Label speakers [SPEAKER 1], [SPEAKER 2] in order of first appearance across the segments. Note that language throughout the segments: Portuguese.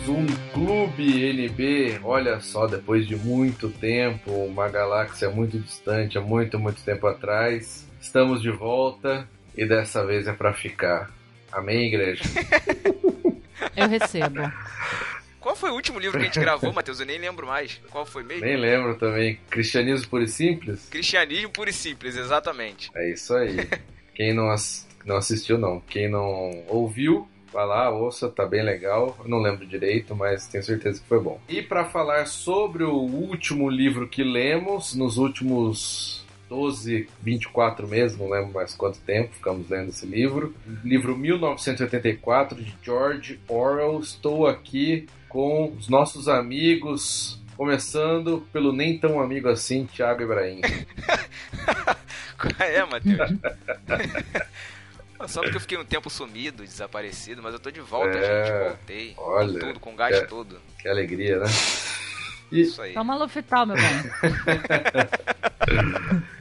[SPEAKER 1] mais um Clube NB. Olha só, depois de muito tempo, uma galáxia muito distante, há muito, muito tempo atrás, estamos de volta e dessa vez é para ficar. Amém, igreja?
[SPEAKER 2] Eu recebo.
[SPEAKER 3] Qual foi o último livro que a gente gravou, Matheus? Eu nem lembro mais. Qual foi mesmo?
[SPEAKER 1] Nem lembro também. Cristianismo Puro e Simples?
[SPEAKER 3] Cristianismo Puro e Simples, exatamente.
[SPEAKER 1] É isso aí. Quem não, ass não assistiu, não. Quem não ouviu, vai lá, ouça, tá bem legal. Eu não lembro direito, mas tenho certeza que foi bom. E para falar sobre o último livro que lemos, nos últimos 12, 24 meses, não lembro mais quanto tempo, ficamos lendo esse livro. Livro 1984 de George Orwell. Estou aqui com os nossos amigos, começando pelo nem tão amigo assim, Thiago Ibrahim.
[SPEAKER 3] é, Matheus? Só porque eu fiquei um tempo sumido, desaparecido, mas eu tô de volta, é, gente. Voltei.
[SPEAKER 1] Olha.
[SPEAKER 3] Com tudo, com gás
[SPEAKER 1] que,
[SPEAKER 3] todo.
[SPEAKER 1] Que alegria, né?
[SPEAKER 2] Isso aí. Toma Lofital, meu bem.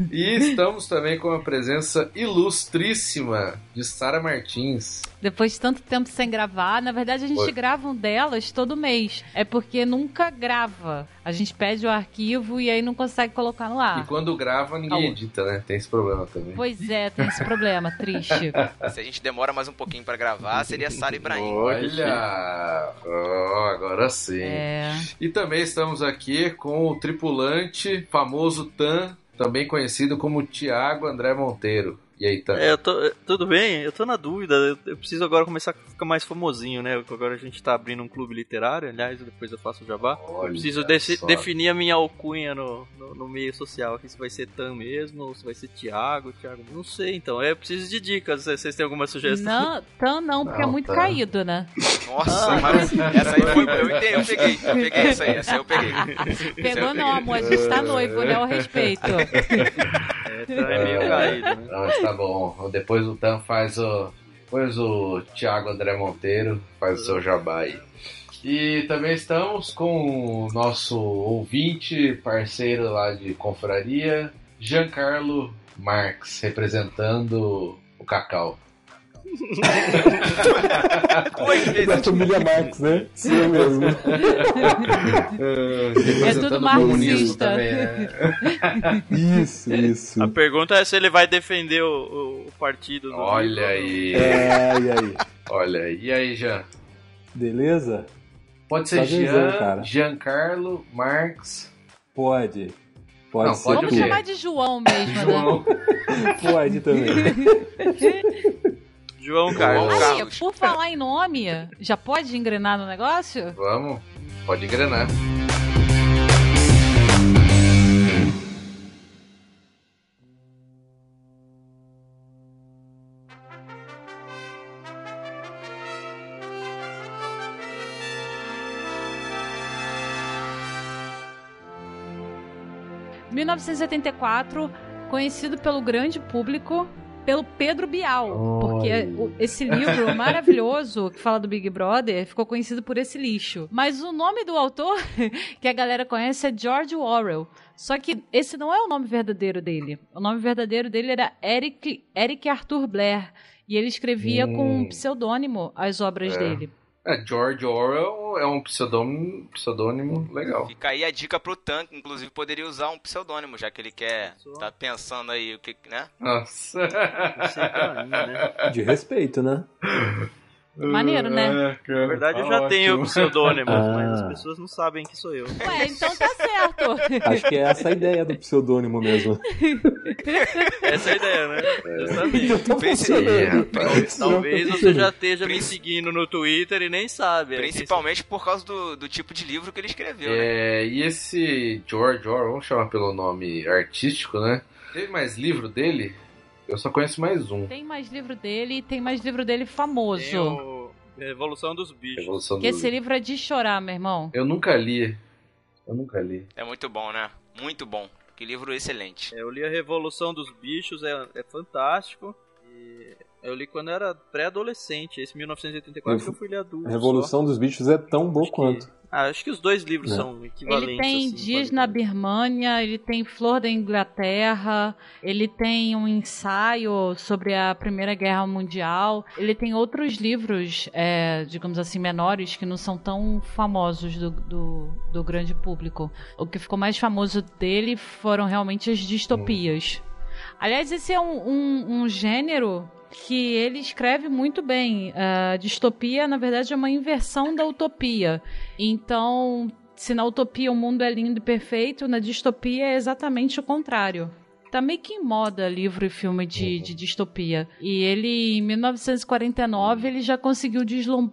[SPEAKER 1] e estamos também com a presença ilustríssima de Sara Martins.
[SPEAKER 2] Depois de tanto tempo sem gravar, na verdade a gente Oi. grava um delas todo mês. É porque nunca grava. A gente pede o arquivo e aí não consegue colocar no ar.
[SPEAKER 1] E quando grava, ninguém edita, né? Tem esse problema também.
[SPEAKER 2] Pois é, tem esse problema, triste.
[SPEAKER 3] Se a gente demora mais um pouquinho para gravar, seria Sara Ibrahim.
[SPEAKER 1] Olha! Oh, agora sim. É... E também estamos aqui com o tripulante famoso Tan, também conhecido como Tiago André Monteiro. E aí, tá?
[SPEAKER 4] É, eu tô, tudo bem, eu tô na dúvida. Eu, eu, preciso agora começar a ficar mais famosinho, né? Agora a gente tá abrindo um clube literário, aliás, depois eu faço o jabá. Olha eu preciso definir a minha alcunha no, no, no, meio social aqui, se vai ser Tan mesmo, ou se vai ser Thiago, Thiago. Não sei, então. É, eu preciso de dicas. Vocês têm alguma sugestão?
[SPEAKER 2] Não, Tan não, porque é não, é muito tá. caído, né?
[SPEAKER 3] Nossa, ah. mas essa aí foi. Eu, entendi, eu peguei, eu peguei essa aí, essa aí eu peguei.
[SPEAKER 2] Pegou não, amor, a gente tá noivo, né? O respeito.
[SPEAKER 4] Tan é meio caído, né?
[SPEAKER 1] Não, tá bom. Depois o Tan faz o. Depois o Thiago André Monteiro faz o seu jabá aí. E também estamos com o nosso ouvinte, parceiro lá de confraria, Giancarlo Marx, representando o Cacau.
[SPEAKER 5] Da família Marx, né? Sim, mesmo.
[SPEAKER 2] é tudo marxista.
[SPEAKER 1] Também, né?
[SPEAKER 5] Isso, isso.
[SPEAKER 4] A pergunta é se ele vai defender o, o partido.
[SPEAKER 1] Olha aí.
[SPEAKER 5] É, e aí?
[SPEAKER 1] Olha aí. E aí, Jean?
[SPEAKER 5] Beleza?
[SPEAKER 1] Pode ser Jean, Giancarlo, Marx.
[SPEAKER 5] Pode. Pode
[SPEAKER 1] Não,
[SPEAKER 5] ser.
[SPEAKER 2] Vamos chamar de João mesmo,
[SPEAKER 1] João.
[SPEAKER 2] né?
[SPEAKER 5] Pode também.
[SPEAKER 4] João Carlos.
[SPEAKER 2] Aí,
[SPEAKER 4] Carlos.
[SPEAKER 2] por falar em nome, já pode engrenar no negócio?
[SPEAKER 1] Vamos, pode engrenar.
[SPEAKER 2] ...1974, conhecido pelo grande público pelo Pedro Bial. Oh. Porque esse livro maravilhoso que fala do Big Brother ficou conhecido por esse lixo. Mas o nome do autor que a galera conhece é George Orwell. Só que esse não é o nome verdadeiro dele. O nome verdadeiro dele era Eric, Eric Arthur Blair. E ele escrevia hum. com um pseudônimo as obras é. dele.
[SPEAKER 1] É, George Orwell é um pseudônimo, pseudônimo legal.
[SPEAKER 3] Fica aí a dica pro Tank, inclusive poderia usar um pseudônimo, já que ele quer tá pensando aí o que, né?
[SPEAKER 1] Nossa.
[SPEAKER 5] né? De respeito, né?
[SPEAKER 2] Maneiro, né?
[SPEAKER 4] É, Na verdade, eu já Ótimo. tenho pseudônimos, ah. mas as pessoas não sabem que sou eu.
[SPEAKER 2] Ué, então tá certo.
[SPEAKER 5] Acho que é essa a ideia do pseudônimo mesmo.
[SPEAKER 4] essa é a ideia, né?
[SPEAKER 5] É. Exatamente.
[SPEAKER 4] É, talvez você já esteja me seguindo no Twitter e nem sabe.
[SPEAKER 3] É Principalmente por causa do, do tipo de livro que ele escreveu, né?
[SPEAKER 1] É, e esse George Orwell, vamos chamar pelo nome artístico, né? Teve mais livro dele? Eu só conheço mais um.
[SPEAKER 2] Tem mais livro dele e tem mais livro dele famoso. Tem
[SPEAKER 4] o Revolução dos Bichos.
[SPEAKER 1] Revolução
[SPEAKER 2] que esse livro é de chorar, meu irmão.
[SPEAKER 1] Eu nunca li. Eu nunca li.
[SPEAKER 3] É muito bom, né? Muito bom. Que livro excelente.
[SPEAKER 4] Eu li a Revolução dos Bichos, é, é fantástico. Eu li quando era pré-adolescente, esse 1984 que eu fui ler adulto.
[SPEAKER 5] A Revolução
[SPEAKER 4] só.
[SPEAKER 5] dos Bichos é tão boa
[SPEAKER 4] Acho que-
[SPEAKER 5] quanto.
[SPEAKER 4] Ah, acho que os dois livros
[SPEAKER 5] É.
[SPEAKER 4] são equivalentes.
[SPEAKER 2] Ele tem
[SPEAKER 4] assim,
[SPEAKER 2] Dias na Birmânia, ele tem Flor da Inglaterra, ele tem um ensaio sobre a Primeira Guerra Mundial, ele tem outros livros, é, digamos assim, menores que não são tão famosos do, do, do grande público. O que ficou mais famoso dele foram realmente as distopias. Aliás, esse é um, um, um gênero que ele escreve muito bem. A distopia, na verdade, é uma inversão da utopia. Então, se na utopia o mundo é lindo e perfeito, na distopia é exatamente o contrário. Tá meio que em moda livro e filme de, de distopia. E ele, em 1949, ele já conseguiu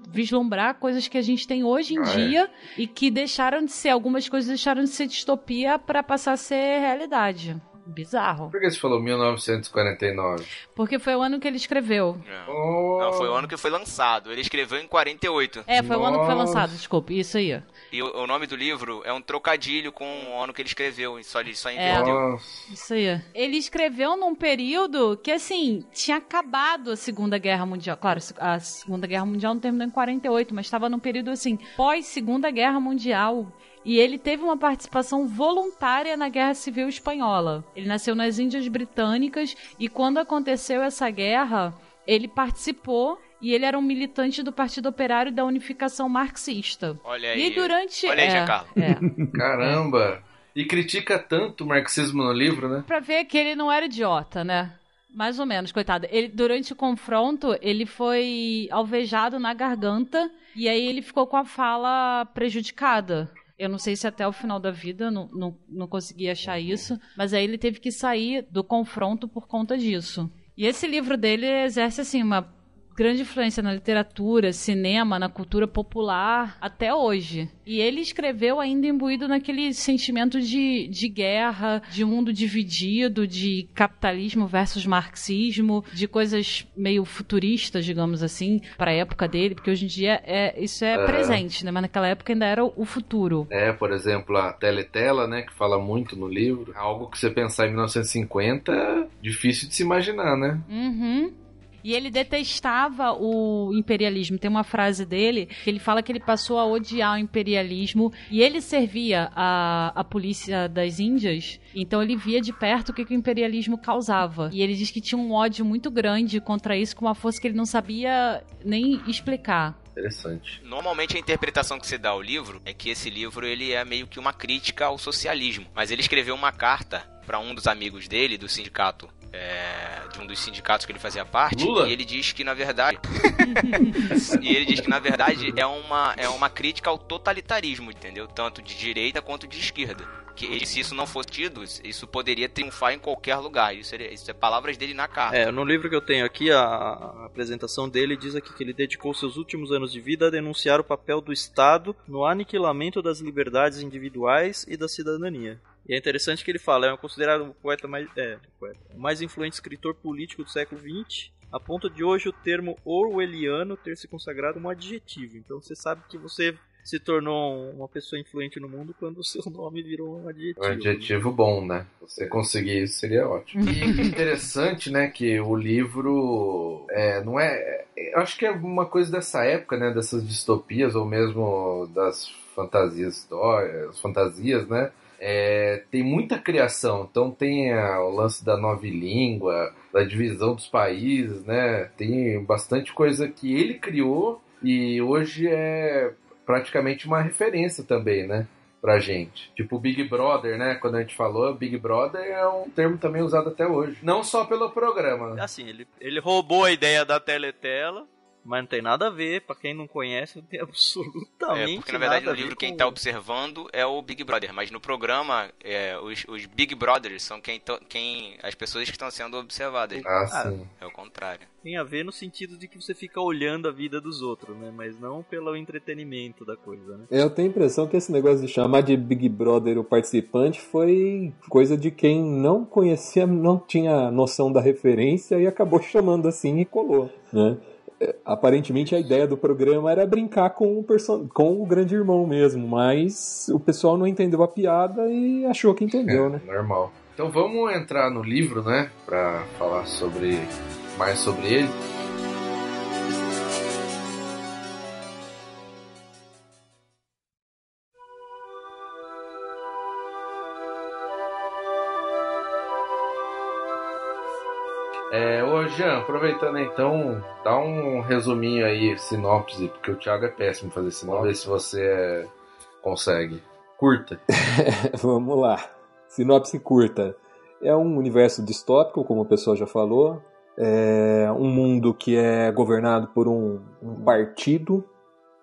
[SPEAKER 2] vislumbrar coisas que a gente tem hoje em
[SPEAKER 1] Ah, é?
[SPEAKER 2] dia e que deixaram de ser, algumas coisas deixaram de ser distopia para passar a ser realidade. Bizarro.
[SPEAKER 1] Por que você falou 1949?
[SPEAKER 2] Porque foi o ano que ele escreveu.
[SPEAKER 3] Não.
[SPEAKER 1] Oh,
[SPEAKER 3] Não, foi o ano que foi lançado. Ele escreveu em 48.
[SPEAKER 2] É, foi o ano que foi
[SPEAKER 1] Nossa.
[SPEAKER 2] lançado, desculpe, isso aí.
[SPEAKER 3] E o, o nome do livro é um trocadilho com o ano que ele escreveu. Só ele só
[SPEAKER 2] É.
[SPEAKER 3] inverteu.
[SPEAKER 1] Nossa.
[SPEAKER 2] Isso aí. Ele escreveu num período que, assim, tinha acabado a Segunda Guerra Mundial. Claro, a Segunda Guerra Mundial não terminou em 48, mas estava num período, assim, pós-Segunda Guerra Mundial. E ele teve uma participação voluntária na Guerra Civil Espanhola. Ele nasceu nas Índias Britânicas e quando aconteceu essa guerra, ele participou e ele era um militante do Partido Operário da Unificação Marxista.
[SPEAKER 3] Olha aí.
[SPEAKER 2] E durante.
[SPEAKER 3] Olha aí,
[SPEAKER 2] é, é.
[SPEAKER 1] Caramba! E critica tanto o marxismo no livro, né?
[SPEAKER 2] Pra ver que ele não era idiota, né? Mais ou menos, coitado. Ele, durante o confronto, ele foi alvejado na garganta e aí ele ficou com a fala prejudicada. Eu não sei se até o final da vida, não, não, não consegui achar isso, mas aí ele teve que sair do confronto por conta disso. E esse livro dele exerce, assim, uma grande influência na literatura, cinema, na cultura popular até hoje. E ele escreveu ainda imbuído naquele sentimento de, de guerra, de um mundo dividido, de capitalismo versus marxismo, de coisas meio futuristas, digamos assim, para a época dele, porque hoje em dia é, isso é,
[SPEAKER 1] É.
[SPEAKER 2] presente, né? Mas naquela época ainda era o futuro.
[SPEAKER 1] É, por exemplo, a Teletela, né, que fala muito no livro. Algo que você pensar em 1950 é difícil de se imaginar, né?
[SPEAKER 2] Uhum. E ele detestava o imperialismo. Tem uma frase dele que ele fala que ele passou a odiar o imperialismo e ele servia a, a polícia das Índias, então ele via de perto o que, que o imperialismo causava. E ele diz que tinha um ódio muito grande contra isso, com uma força que ele não sabia nem explicar.
[SPEAKER 1] Interessante.
[SPEAKER 3] Normalmente a interpretação que se dá ao livro é que esse livro ele é meio que uma crítica ao socialismo. Mas ele escreveu uma carta para um dos amigos dele, do sindicato, é, de um dos sindicatos que ele fazia parte,
[SPEAKER 1] Lula?
[SPEAKER 3] e ele diz que na verdade e ele diz que na verdade é uma é uma crítica ao totalitarismo, entendeu? Tanto de direita quanto de esquerda. Que ele, se isso não fosse tido, isso poderia triunfar em qualquer lugar. Isso, seria, isso é palavras dele na carta.
[SPEAKER 4] É, no livro que eu tenho aqui, a, a apresentação dele diz aqui que ele dedicou seus últimos anos de vida a denunciar o papel do Estado no aniquilamento das liberdades individuais e da cidadania. E é interessante que ele fala, é considerado o poeta mais, é, poeta, mais influente escritor político do século XX, a ponto de hoje o termo orwelliano ter se consagrado um adjetivo. Então você sabe que você se tornou uma pessoa influente no mundo quando o seu nome virou um adjetivo.
[SPEAKER 1] Um adjetivo bom, né? Se você conseguir isso, seria ótimo. E interessante, né, que o livro é, não é. Eu acho que é uma coisa dessa época, né? Dessas distopias, ou mesmo das fantasias histórias, fantasias, né? É, tem muita criação, então tem a- o lance da nova língua, da divisão dos países, né? Tem bastante coisa que ele criou e hoje é praticamente uma referência também, né? Pra gente. Tipo Big Brother, né? Quando a gente falou, Big Brother é um termo também usado até hoje. Não só pelo programa?
[SPEAKER 4] Assim, ele, ele roubou a ideia da Teletela, mas não tem nada a ver, pra quem não conhece, não tem absolutamente
[SPEAKER 3] É, porque na verdade
[SPEAKER 4] nada
[SPEAKER 3] no
[SPEAKER 4] a ver
[SPEAKER 3] livro quem tá observando é o Big Brother, mas no programa é, os, os Big Brothers são quem, to- quem as pessoas que estão sendo observadas.
[SPEAKER 1] Ah,
[SPEAKER 4] Ah,
[SPEAKER 1] sim.
[SPEAKER 3] É o contrário.
[SPEAKER 4] Tem a ver no sentido de que você fica olhando a vida dos outros, né? Mas não pelo entretenimento da coisa, né?
[SPEAKER 5] Eu tenho a impressão que esse negócio de chamar de Big Brother o participante foi coisa de quem não conhecia, não tinha noção da referência e acabou chamando assim e colou, né? É, Aparentemente a ideia do programa era brincar com o, com o grande irmão mesmo, mas o pessoal não entendeu a piada e achou que entendeu, né?
[SPEAKER 1] Normal. Então vamos entrar no livro, né? Pra falar sobre mais sobre ele. Jean, aproveitando então, dá um resuminho aí, sinopse, porque o Thiago é péssimo fazer sinopse. Vamos ver se você é... consegue. Curta.
[SPEAKER 5] Vamos lá. Sinopse curta. É um universo distópico, como o pessoal já falou. É um mundo que é governado por um, um partido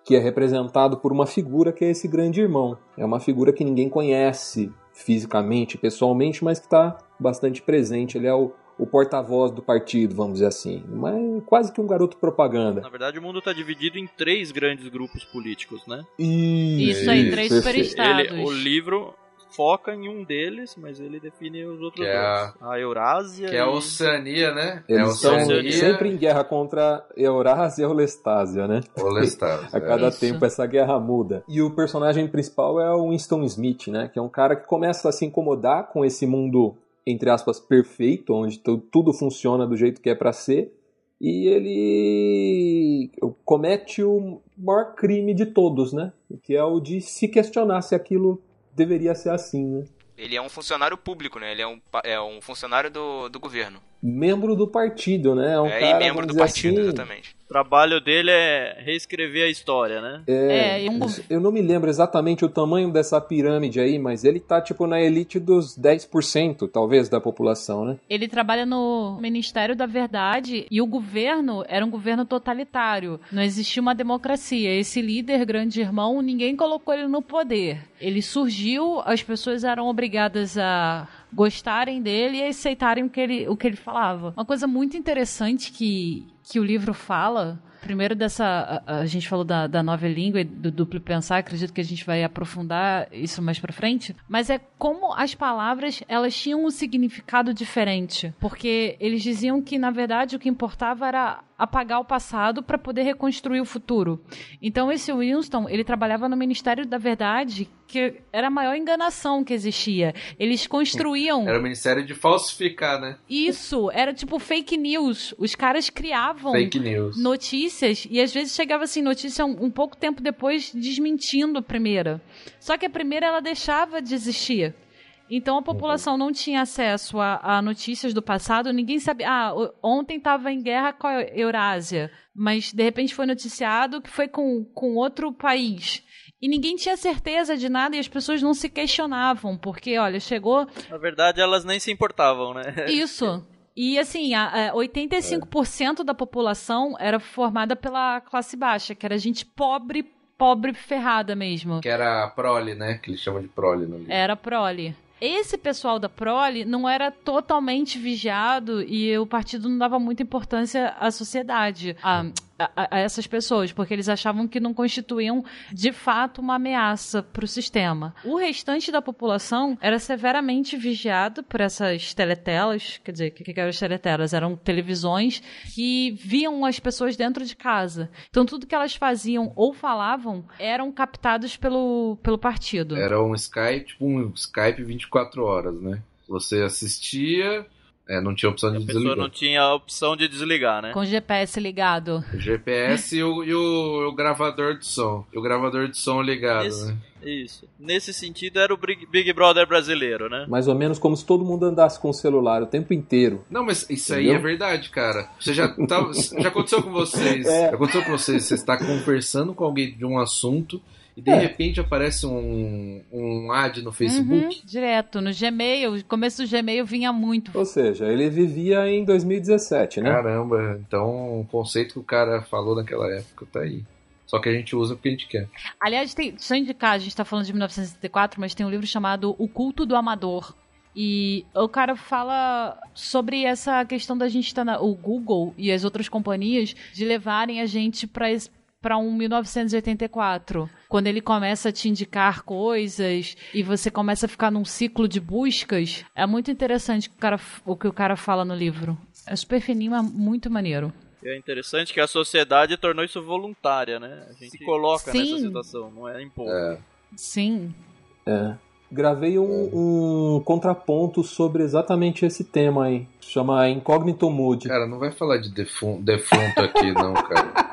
[SPEAKER 5] que é representado por uma figura que é esse grande irmão. É uma figura que ninguém conhece fisicamente, pessoalmente, mas que está bastante presente. Ele é o, o porta-voz do partido, vamos dizer assim. Mas quase que um garoto propaganda.
[SPEAKER 4] Na verdade, o mundo está dividido em três grandes grupos políticos, né?
[SPEAKER 2] Isso, Isso aí, três superestados.
[SPEAKER 4] Ele, o livro foca em um deles, mas ele define os outros que dois. É a... a Eurásia.
[SPEAKER 1] Que e... é a Oceania, né?
[SPEAKER 5] Eles
[SPEAKER 1] é a
[SPEAKER 5] Oceania. estão sempre em guerra contra Eurásia e Olestásia, né?
[SPEAKER 1] Olestásia.
[SPEAKER 5] a cada é tempo essa guerra muda. E o personagem principal é o Winston Smith, né? Que é um cara que começa a se incomodar com esse mundo, entre aspas, perfeito, onde tudo funciona do jeito que é para ser. E ele comete o maior crime de todos, né? Que é o de se questionar se aquilo deveria ser assim, né?
[SPEAKER 3] Ele é um funcionário público, né? Ele é um, é um funcionário do, do governo.
[SPEAKER 5] Membro do partido, né?
[SPEAKER 3] É, um
[SPEAKER 5] é
[SPEAKER 3] cara, e membro do partido, assim, exatamente.
[SPEAKER 4] O trabalho dele é reescrever a história, né?
[SPEAKER 5] É, é um... eu não me lembro exatamente o tamanho dessa pirâmide aí, mas ele tá tipo na elite dos 10%, talvez, da população, né?
[SPEAKER 2] Ele trabalha no Ministério da Verdade e o governo era um governo totalitário. Não existia uma democracia. Esse líder, grande irmão, ninguém colocou ele no poder. Ele surgiu, as pessoas eram obrigadas a gostarem dele e aceitarem o que ele, o que ele falava. Uma coisa muito interessante que, que o livro fala primeiro dessa. A, a, gente falou da, da nova língua e do duplo pensar, acredito que a gente vai aprofundar isso mais pra frente. Mas é como as palavras elas tinham um significado diferente. Porque eles diziam que, na verdade, o que importava era apagar o passado para poder reconstruir o futuro. Então esse Winston, ele trabalhava no Ministério da Verdade, que era a maior enganação que existia. Eles construíam
[SPEAKER 1] Era o Ministério de falsificar, né?
[SPEAKER 2] Isso, era tipo fake news. Os caras criavam
[SPEAKER 1] fake news.
[SPEAKER 2] Notícias e às vezes chegava assim notícia um, um pouco tempo depois desmentindo a primeira. Só que a primeira ela deixava de existir. Então a uhum. população não tinha acesso a, a, notícias do passado, ninguém sabia. Ah, ontem estava em guerra com a Eurásia, mas de repente foi noticiado que foi com, com outro país. E ninguém tinha certeza de nada e as pessoas não se questionavam, porque, olha, chegou.
[SPEAKER 4] Na verdade, elas nem se importavam, né?
[SPEAKER 2] Isso. E assim, a, a 85% é. da população era formada pela classe baixa, que era gente pobre, pobre ferrada mesmo.
[SPEAKER 1] Que era a prole, né? Que eles chamam de prole no livro.
[SPEAKER 2] Era prole esse pessoal da prole não era totalmente vigiado e o partido não dava muita importância à sociedade. A, a, a, essas pessoas, porque eles achavam que não constituíam de fato uma ameaça para o sistema. O restante da população era severamente vigiado por essas teletelas, quer dizer, o que, que eram as teletelas? Eram televisões que viam as pessoas dentro de casa. Então tudo que elas faziam ou falavam eram captados pelo, pelo partido.
[SPEAKER 1] Era um Skype, tipo um Skype 24 horas, né? Você assistia, é, não tinha opção de
[SPEAKER 4] a
[SPEAKER 1] desligar.
[SPEAKER 4] não tinha opção de desligar, né?
[SPEAKER 2] Com o GPS ligado.
[SPEAKER 1] O GPS e, o, e o, o, gravador de som. E o gravador de som ligado,
[SPEAKER 4] Nesse,
[SPEAKER 1] né?
[SPEAKER 4] Isso. Nesse sentido, era o Big Brother brasileiro, né?
[SPEAKER 5] Mais ou menos como se todo mundo andasse com o celular o tempo inteiro.
[SPEAKER 1] Não, mas isso Entendeu? aí é verdade, cara. Você já, tá, já aconteceu com vocês. É. Já aconteceu com vocês. Você está conversando com alguém de um assunto e de é. repente aparece um, um ad no Facebook.
[SPEAKER 2] Uhum, direto, no Gmail, o começo do Gmail vinha muito.
[SPEAKER 5] Ou seja, ele vivia em 2017, né?
[SPEAKER 1] Caramba, então o conceito que o cara falou naquela época tá aí. Só que a gente usa porque a gente quer.
[SPEAKER 2] Aliás, tem, só indicar, a gente tá falando de 1964, mas tem um livro chamado O Culto do Amador. E o cara fala sobre essa questão da gente estar tá na, o Google e as outras companhias de levarem a gente para para um 1984, quando ele começa a te indicar coisas e você começa a ficar num ciclo de buscas, é muito interessante o, cara, o que o cara fala no livro. É super fininho, é muito maneiro.
[SPEAKER 4] É interessante que a sociedade tornou isso voluntária, né? A gente Sim. se coloca Sim. nessa situação, não é imposto. É.
[SPEAKER 2] Sim.
[SPEAKER 5] É. Gravei um, um, contraponto sobre exatamente esse tema aí. Chama Incognito Mood.
[SPEAKER 1] Cara, não vai falar de defunto, defunto aqui, não, cara.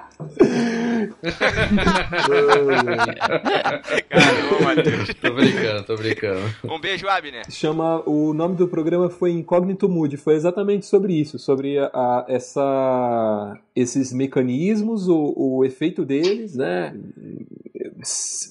[SPEAKER 3] Caramba, Matheus.
[SPEAKER 1] tô brincando, tô brincando.
[SPEAKER 3] Um beijo, Abner.
[SPEAKER 5] Chama, o nome do programa foi Incógnito Mood, foi exatamente sobre isso, sobre a, a- essa, esses mecanismos, o, o efeito deles, né?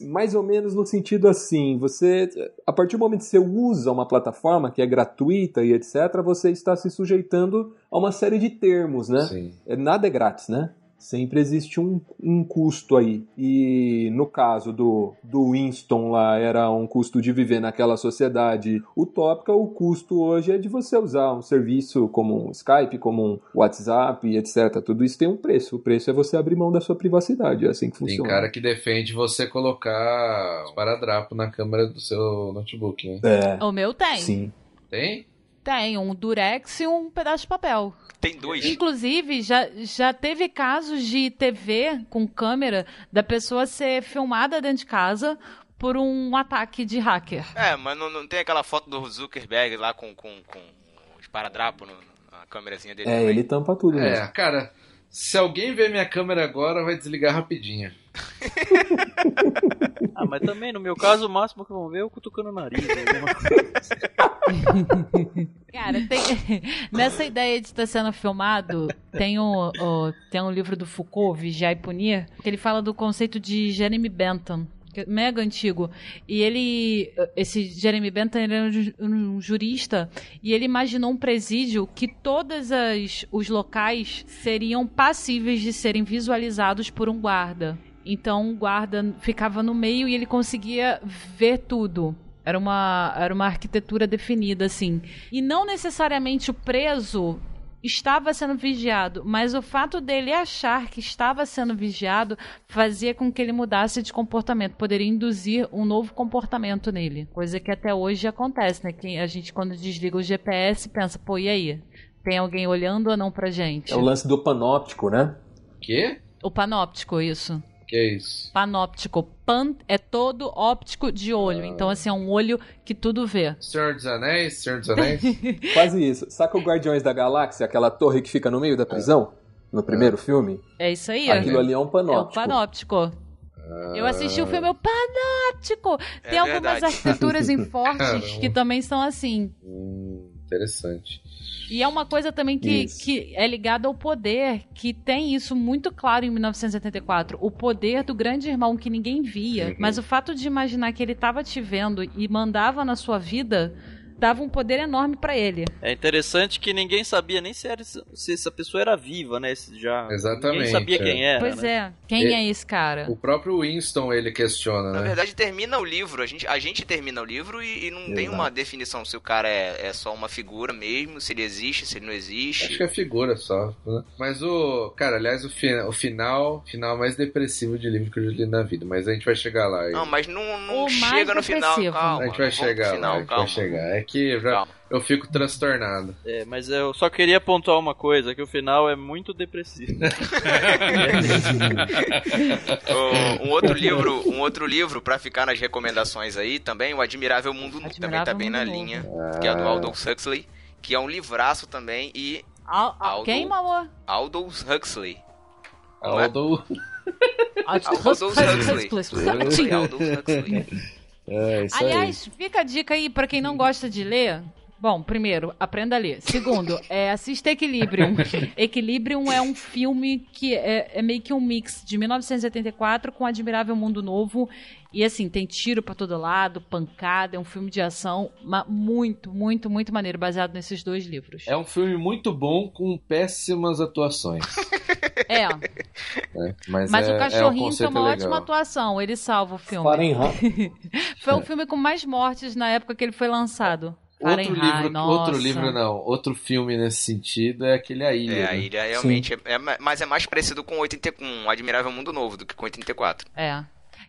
[SPEAKER 5] Mais ou menos no sentido assim, você, a partir do momento que você usa uma plataforma que é gratuita e etc, você está se sujeitando a uma série de termos, né?
[SPEAKER 1] Sim.
[SPEAKER 5] Nada é grátis, né? Sempre existe um, um custo aí. E no caso do, do Winston lá, era um custo de viver naquela sociedade utópica, o custo hoje é de você usar um serviço como um Skype, como um WhatsApp, etc. Tudo isso tem um preço. O preço é você abrir mão da sua privacidade. É assim que
[SPEAKER 1] Tem
[SPEAKER 5] funciona.
[SPEAKER 1] cara que defende você colocar esparadrapo na câmera do seu notebook, né?
[SPEAKER 5] É,
[SPEAKER 2] O meu tem.
[SPEAKER 5] sim.
[SPEAKER 1] Tem?
[SPEAKER 2] Tem um durex e um pedaço de papel.
[SPEAKER 3] Tem dois.
[SPEAKER 2] Inclusive, já, já teve casos de TV com câmera da pessoa ser filmada dentro de casa por um ataque de hacker.
[SPEAKER 3] É, mas não, não tem aquela foto do Zuckerberg lá com, com, com os paradrapos na câmerazinha dele.
[SPEAKER 5] É,
[SPEAKER 3] também?
[SPEAKER 5] ele tampa tudo
[SPEAKER 1] É,
[SPEAKER 5] mesmo.
[SPEAKER 1] cara, se alguém ver minha câmera agora, vai desligar rapidinho.
[SPEAKER 4] Ah, mas também, no meu caso, o máximo que vão ver é eu cutucando o nariz. né? alguma
[SPEAKER 2] Cara, tem... nessa ideia de estar sendo filmado, tem, o- tem um livro do Foucault, Vigiar e Punir, que ele fala do conceito de Jeremy Bentham. que é Mega antigo. E ele. Esse Jeremy Bentham ele era um ju- um jurista. E ele imaginou um presídio que todos as, os locais seriam passíveis de serem visualizados por um guarda. Então o guarda ficava no meio e ele conseguia ver tudo. Era uma, era uma arquitetura definida, assim. E não necessariamente o preso estava sendo vigiado, mas o fato dele achar que estava sendo vigiado fazia com que ele mudasse de comportamento, poderia induzir um novo comportamento nele. Coisa que até hoje acontece, né? Que a gente, quando desliga o GPS, pensa, pô, e aí? Tem alguém olhando ou não pra gente?
[SPEAKER 5] É o lance do panóptico, né?
[SPEAKER 1] Quê?
[SPEAKER 2] O panóptico, isso.
[SPEAKER 1] Que é isso?
[SPEAKER 2] Panóptico. Pan é todo óptico de olho. Então, assim, é um olho que tudo vê.
[SPEAKER 1] Senhor dos Anéis? Senhor dos Anéis?
[SPEAKER 5] Quase isso. Saca o Guardiões da Galáxia, aquela torre que fica no meio da prisão? No primeiro filme?
[SPEAKER 2] É isso aí.
[SPEAKER 5] Aquilo ali é um
[SPEAKER 2] É o
[SPEAKER 5] panóptico.
[SPEAKER 2] panóptico. Eu assisti o filme, é o panóptico. Tem
[SPEAKER 3] É
[SPEAKER 2] algumas
[SPEAKER 3] verdade.
[SPEAKER 2] arquiteturas em fortes que também são assim.
[SPEAKER 1] Interessante.
[SPEAKER 2] E é uma coisa também que,
[SPEAKER 5] Isso.
[SPEAKER 2] que é ligada ao poder, que tem isso muito claro em 1974. O poder do grande irmão que ninguém via.
[SPEAKER 1] Uhum.
[SPEAKER 2] Mas o fato de imaginar que ele estava te vendo e mandava na sua vida dava um poder enorme pra ele.
[SPEAKER 4] É interessante que ninguém sabia nem se, era, se essa pessoa era viva, né? Se já
[SPEAKER 1] Exatamente,
[SPEAKER 4] Ninguém sabia
[SPEAKER 1] é.
[SPEAKER 4] quem era.
[SPEAKER 2] pois
[SPEAKER 4] né?
[SPEAKER 2] é. Quem
[SPEAKER 1] E-
[SPEAKER 2] é esse cara?
[SPEAKER 1] O próprio Winston ele questiona,
[SPEAKER 3] Na
[SPEAKER 1] né?
[SPEAKER 3] verdade, termina o livro. A gente, a gente termina o livro e, e não tem
[SPEAKER 5] Exato.
[SPEAKER 3] uma definição se o cara é, é só uma figura mesmo, se ele existe, se ele não
[SPEAKER 1] Acho
[SPEAKER 3] existe.
[SPEAKER 1] que é figura só. né? Mas o. Cara, aliás, o, fi- o final. Final mais depressivo de livro que eu já li na vida. Mas a gente vai chegar lá.
[SPEAKER 3] Não, mas não, não chega no final. Calma,
[SPEAKER 1] a gente vai chegar
[SPEAKER 3] pro
[SPEAKER 1] lá.
[SPEAKER 3] final,
[SPEAKER 1] a gente
[SPEAKER 3] calma.
[SPEAKER 1] vai chegar. É que eu, já-
[SPEAKER 3] Calma.
[SPEAKER 1] eu fico transtornado.
[SPEAKER 4] É, mas eu só queria pontuar uma coisa, que o final é muito depressivo.
[SPEAKER 3] Um outro livro, um outro livro para ficar nas recomendações aí também, o Admirável Mundo Novo, também tá bem na linha,
[SPEAKER 1] Ah.
[SPEAKER 3] que é do Aldous Huxley, que é um livraço também e
[SPEAKER 2] Al- Quem, amor?
[SPEAKER 3] Aldous Huxley.
[SPEAKER 1] Aldo.
[SPEAKER 3] Aldous Huxley. Huxley, Aldous Huxley.
[SPEAKER 1] É, isso aí.
[SPEAKER 2] Aliás, fica a dica aí pra quem não gosta de ler. Bom, primeiro, aprenda a ler. Segundo, é, assista Equilibrium. Equilibrium é um filme que é, é meio que um mix de 1984 com Admirável Mundo Novo. E assim, tem tiro pra todo lado, pancada, é um filme de ação muito, muito, muito maneiro, baseado nesses dois livros.
[SPEAKER 1] É um filme muito bom com péssimas atuações.
[SPEAKER 2] É,
[SPEAKER 1] né? Mas,
[SPEAKER 2] mas
[SPEAKER 1] é,
[SPEAKER 2] o
[SPEAKER 1] é,
[SPEAKER 2] cachorrinho
[SPEAKER 1] conceito
[SPEAKER 2] tem uma
[SPEAKER 1] é
[SPEAKER 2] ótima
[SPEAKER 1] legal.
[SPEAKER 2] atuação, ele salva o filme. Foi o filme com mais mortes na época que ele foi lançado.
[SPEAKER 1] Outro livro,
[SPEAKER 2] nossa.
[SPEAKER 1] outro livro não, outro filme nesse sentido é aquele A Ilha.
[SPEAKER 3] É, a
[SPEAKER 1] né?
[SPEAKER 3] ilha realmente é, é ma- mas é mais parecido com 80, com Admirável Mundo Novo do que com 84.
[SPEAKER 2] É.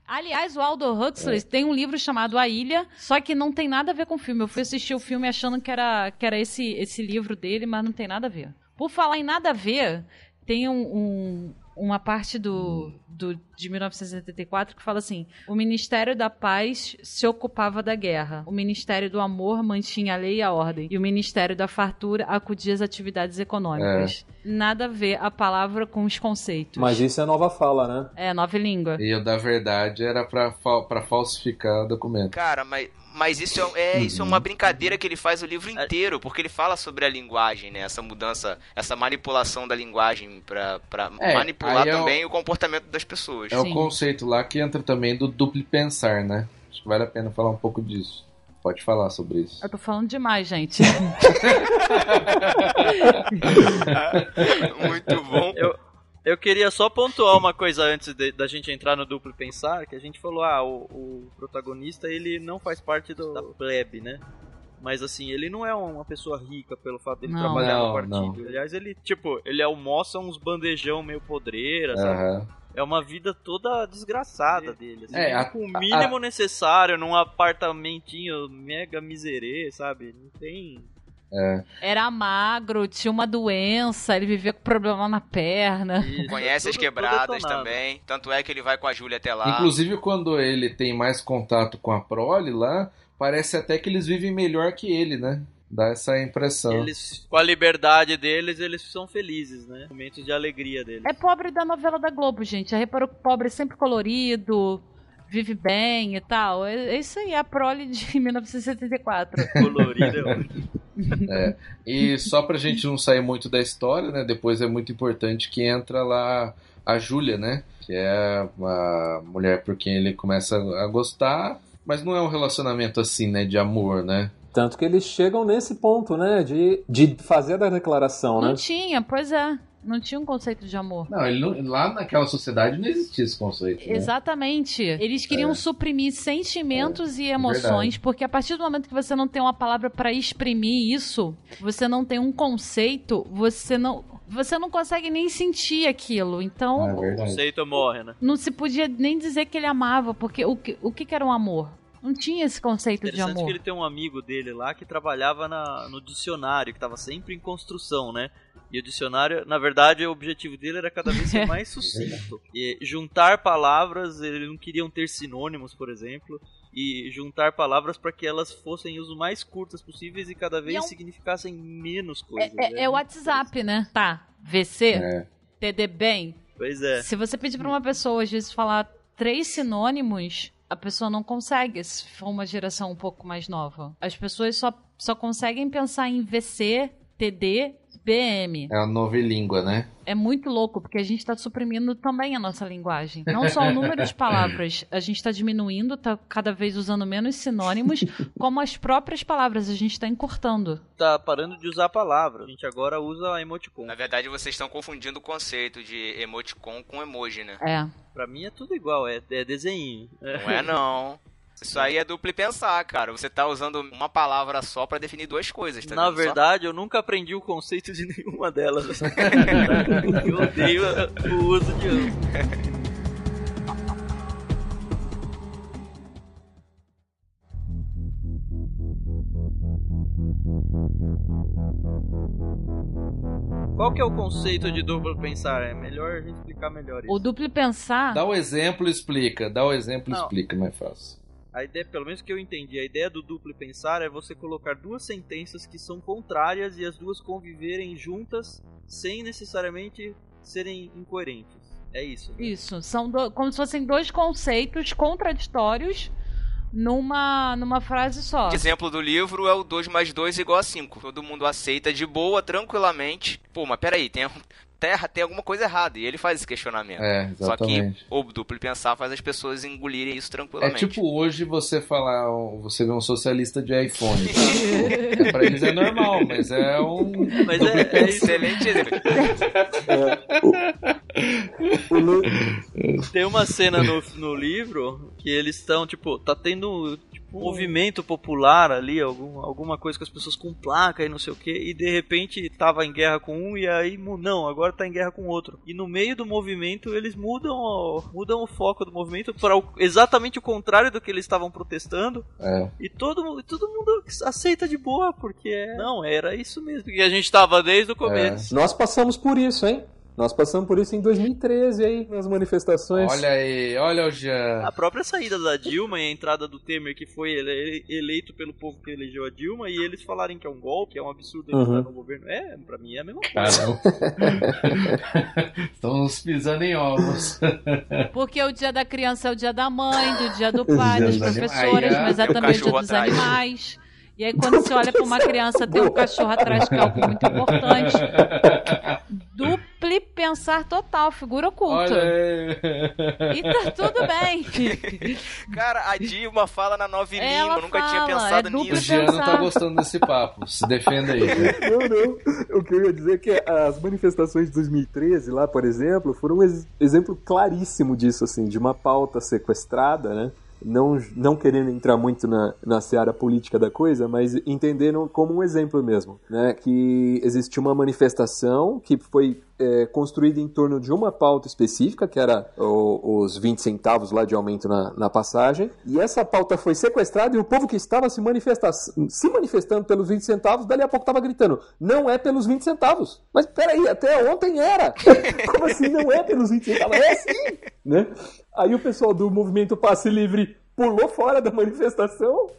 [SPEAKER 2] Aliás, o Aldo Huxley tem um livro chamado A Ilha, só que não tem nada a ver com o filme. Eu fui assistir o filme achando que era, que era esse, esse livro dele, mas não tem nada a ver. Por falar em nada a ver, tem um, um- uma parte do, do, de 1974 que fala assim: o Ministério da Paz se ocupava da guerra, o Ministério do Amor mantinha a lei e a ordem, e o Ministério da Fartura acudia às atividades econômicas. nada a ver a palavra com os conceitos.
[SPEAKER 5] Mas isso é nova fala, né?
[SPEAKER 2] É, nova língua.
[SPEAKER 1] E o da verdade era pra, fa- pra falsificar o documento.
[SPEAKER 3] Cara, mas, mas isso, é, é, isso é uma brincadeira que ele faz o livro inteiro, porque ele fala sobre a linguagem, né? Essa mudança, essa manipulação da linguagem pra, pra
[SPEAKER 1] É,
[SPEAKER 3] manipular
[SPEAKER 1] aí é o-
[SPEAKER 3] também o... comportamento das pessoas.
[SPEAKER 1] É o
[SPEAKER 2] Sim.
[SPEAKER 1] conceito lá que entra também do duplo pensar, né? Acho que vale a pena falar um pouco disso. Pode falar sobre isso.
[SPEAKER 2] Eu tô falando demais, gente.
[SPEAKER 3] Muito bom.
[SPEAKER 4] Eu, eu queria só pontuar uma coisa antes de- da gente entrar no duplo pensar, que a gente falou, ah, o, o protagonista ele não faz parte do, da plebe, né? Mas assim, ele não é uma pessoa rica pelo fato dele
[SPEAKER 2] Não.
[SPEAKER 4] trabalhar no
[SPEAKER 1] Não,
[SPEAKER 4] partido.
[SPEAKER 1] não.
[SPEAKER 4] Aliás, ele, tipo, ele almoça uns bandejão meio podreira, sabe? É uma vida toda desgraçada dele. Assim,
[SPEAKER 1] É, a-
[SPEAKER 4] com o mínimo necessário, num apartamentinho mega miserê, sabe? Não tem.
[SPEAKER 2] Era magro, tinha uma doença, ele vivia com problema na perna.
[SPEAKER 4] isso.
[SPEAKER 3] Conhece as quebradas também. Tanto é que ele vai com a Júlia até lá.
[SPEAKER 1] Inclusive, quando ele tem mais contato com a prole lá, parece até que eles vivem melhor que ele, né? Dá essa impressão.
[SPEAKER 4] Eles, com a liberdade deles, eles são felizes, né? Momentos de alegria deles.
[SPEAKER 2] É pobre da novela da Globo, gente. Já reparou que pobre é sempre colorido, vive bem e tal. É, é isso aí, é a prole de 1974.
[SPEAKER 4] Colorido. é ótimo.
[SPEAKER 1] E só pra gente não sair muito da história, né? Depois é muito importante que entra lá a Júlia, né? Que é uma mulher por quem ele começa a gostar, mas não é um relacionamento assim, né? De amor, né?
[SPEAKER 5] Tanto que eles chegam nesse ponto, né? De, de fazer a declaração,
[SPEAKER 2] Não
[SPEAKER 5] né?
[SPEAKER 2] tinha, pois é. Não tinha um conceito de amor.
[SPEAKER 1] Não, ele não- lá naquela sociedade não existia esse conceito. né?
[SPEAKER 2] Exatamente. Eles queriam
[SPEAKER 1] É.
[SPEAKER 2] suprimir sentimentos e emoções,
[SPEAKER 1] verdade.
[SPEAKER 2] porque a partir do momento que você não tem uma palavra pra exprimir isso, você não tem um conceito, você não, você não consegue nem sentir aquilo. Então,
[SPEAKER 1] é
[SPEAKER 4] O conceito morre, né?
[SPEAKER 2] não se podia nem dizer que ele amava, porque o que, o que que era um amor? Não tinha esse conceito de
[SPEAKER 4] Interessante
[SPEAKER 2] amor.
[SPEAKER 4] que ele tem um amigo dele lá que trabalhava na, no dicionário, que estava sempre em construção, né? E o dicionário, na verdade, o objetivo dele era cada vez ser mais sucinto. E juntar palavras, eles não queriam ter sinônimos, por exemplo, e juntar palavras para que elas fossem os mais curtas possíveis e cada vez
[SPEAKER 2] E é um-
[SPEAKER 4] significassem menos coisas.
[SPEAKER 2] É, é- é o WhatsApp, né? Tá. VC,
[SPEAKER 1] É.
[SPEAKER 2] TD bem.
[SPEAKER 4] Pois é.
[SPEAKER 2] Se você pedir pra uma pessoa, às vezes, falar três sinônimos, a pessoa não consegue, se for uma geração um pouco mais nova. As pessoas só, só conseguem pensar em VC, TD, BM.
[SPEAKER 1] É a novelíngua, né?
[SPEAKER 2] É muito louco, porque a gente tá suprimindo também a nossa linguagem. Não só o número de palavras, a gente tá diminuindo, tá cada vez usando menos sinônimos, como as próprias palavras, a gente tá encurtando.
[SPEAKER 4] Tá parando de usar palavras. A gente agora usa emoticon.
[SPEAKER 3] Na verdade, vocês estão confundindo o conceito de emoticon com emoji, né?
[SPEAKER 2] É.
[SPEAKER 4] Pra mim é tudo igual, é, é desenho.
[SPEAKER 3] Não é não. Isso aí é duplo pensar, cara. Você tá usando uma palavra só pra definir duas coisas, tá
[SPEAKER 4] Na
[SPEAKER 3] vendo só?
[SPEAKER 4] verdade, eu nunca aprendi o conceito de nenhuma delas. eu odeio o uso de ambos. Qual que é o conceito de duplo pensar? É melhor a gente explicar melhor isso.
[SPEAKER 2] O duplo pensar.
[SPEAKER 1] Dá o exemplo e explica. Dá o exemplo e
[SPEAKER 4] Não.
[SPEAKER 1] explica, mais fácil.
[SPEAKER 4] A ideia, pelo menos que eu entendi, a ideia do duplo pensar é você colocar duas sentenças que são contrárias e as duas conviverem juntas sem necessariamente serem incoerentes. É isso. né?
[SPEAKER 2] Isso, são do- como se fossem dois conceitos contraditórios numa, numa frase só.
[SPEAKER 3] O exemplo do livro é o 2 mais 2 igual a 5. Todo mundo aceita de boa, tranquilamente. Pô, mas peraí, tem, terra, tem alguma coisa errada. E ele faz esse questionamento.
[SPEAKER 1] É,
[SPEAKER 3] Só que o duplo pensar faz as pessoas engolirem isso
[SPEAKER 1] É
[SPEAKER 3] tranquilamente.
[SPEAKER 1] tipo hoje você falar, você vê um socialista de iPhone. é, pra eles é normal, mas é um.
[SPEAKER 4] Mas é, é.
[SPEAKER 3] Excelente exemplo.
[SPEAKER 5] Lu-
[SPEAKER 4] Tem uma cena no, no livro que eles estão, tipo, tá tendo um movimento popular ali, algum, alguma coisa com as pessoas com placa e não sei o que, e de repente tava em guerra com um e aí, não, agora tá em guerra com outro. E no meio do movimento eles mudam o, mudam o foco do movimento para exatamente o contrário do que eles estavam protestando.
[SPEAKER 1] É.
[SPEAKER 4] E todo, todo mundo aceita de boa, porque é- não, era isso mesmo que a gente tava desde o começo.
[SPEAKER 5] Nós passamos por isso, hein? Nós passamos por isso em 2013 aí, nas manifestações.
[SPEAKER 1] Olha aí, olha o Jean.
[SPEAKER 4] A própria saída da Dilma e a entrada do Temer, que foi ele, eleito pelo povo que elegeu a Dilma, e eles falarem que é um golpe, que é um absurdo ele uhum. estar no governo. É, pra mim é a mesma coisa.
[SPEAKER 1] Estamos pisando em ovos.
[SPEAKER 2] Porque o dia da criança é o dia da mãe, do dia do pai, das professoras, mas é também o dia dos animais. E aí, quando você olha para uma criança, tem um cachorro atrás, que é algo muito importante. Dupli pensar total, figura oculta. E tá tudo bem.
[SPEAKER 3] Cara, a Dilma fala na Nove Lima, nunca fala, tinha pensado é nisso.
[SPEAKER 1] O Jean não tá gostando desse papo. Se defenda aí. Né?
[SPEAKER 5] Não, não. O que eu ia dizer é que as manifestações de 2013, lá, por exemplo, foram um ex exemplo claríssimo disso, assim, de uma pauta sequestrada, né? Não, não querendo entrar muito na, na seara política da coisa, mas entendendo como um exemplo mesmo, né? Que existiu uma manifestação que foi é, construída em torno de uma pauta específica, que era o, os 20 centavos lá de aumento na, na, passagem, e essa pauta foi sequestrada e o povo que estava se, manifesta se manifestando pelos 20 centavos, dali a pouco estava gritando, não é pelos 20 centavos. Mas peraí, até ontem era! como assim não é pelos 20 centavos? É sim! Né? Aí o pessoal do movimento Passe Livre pulou fora da manifestação.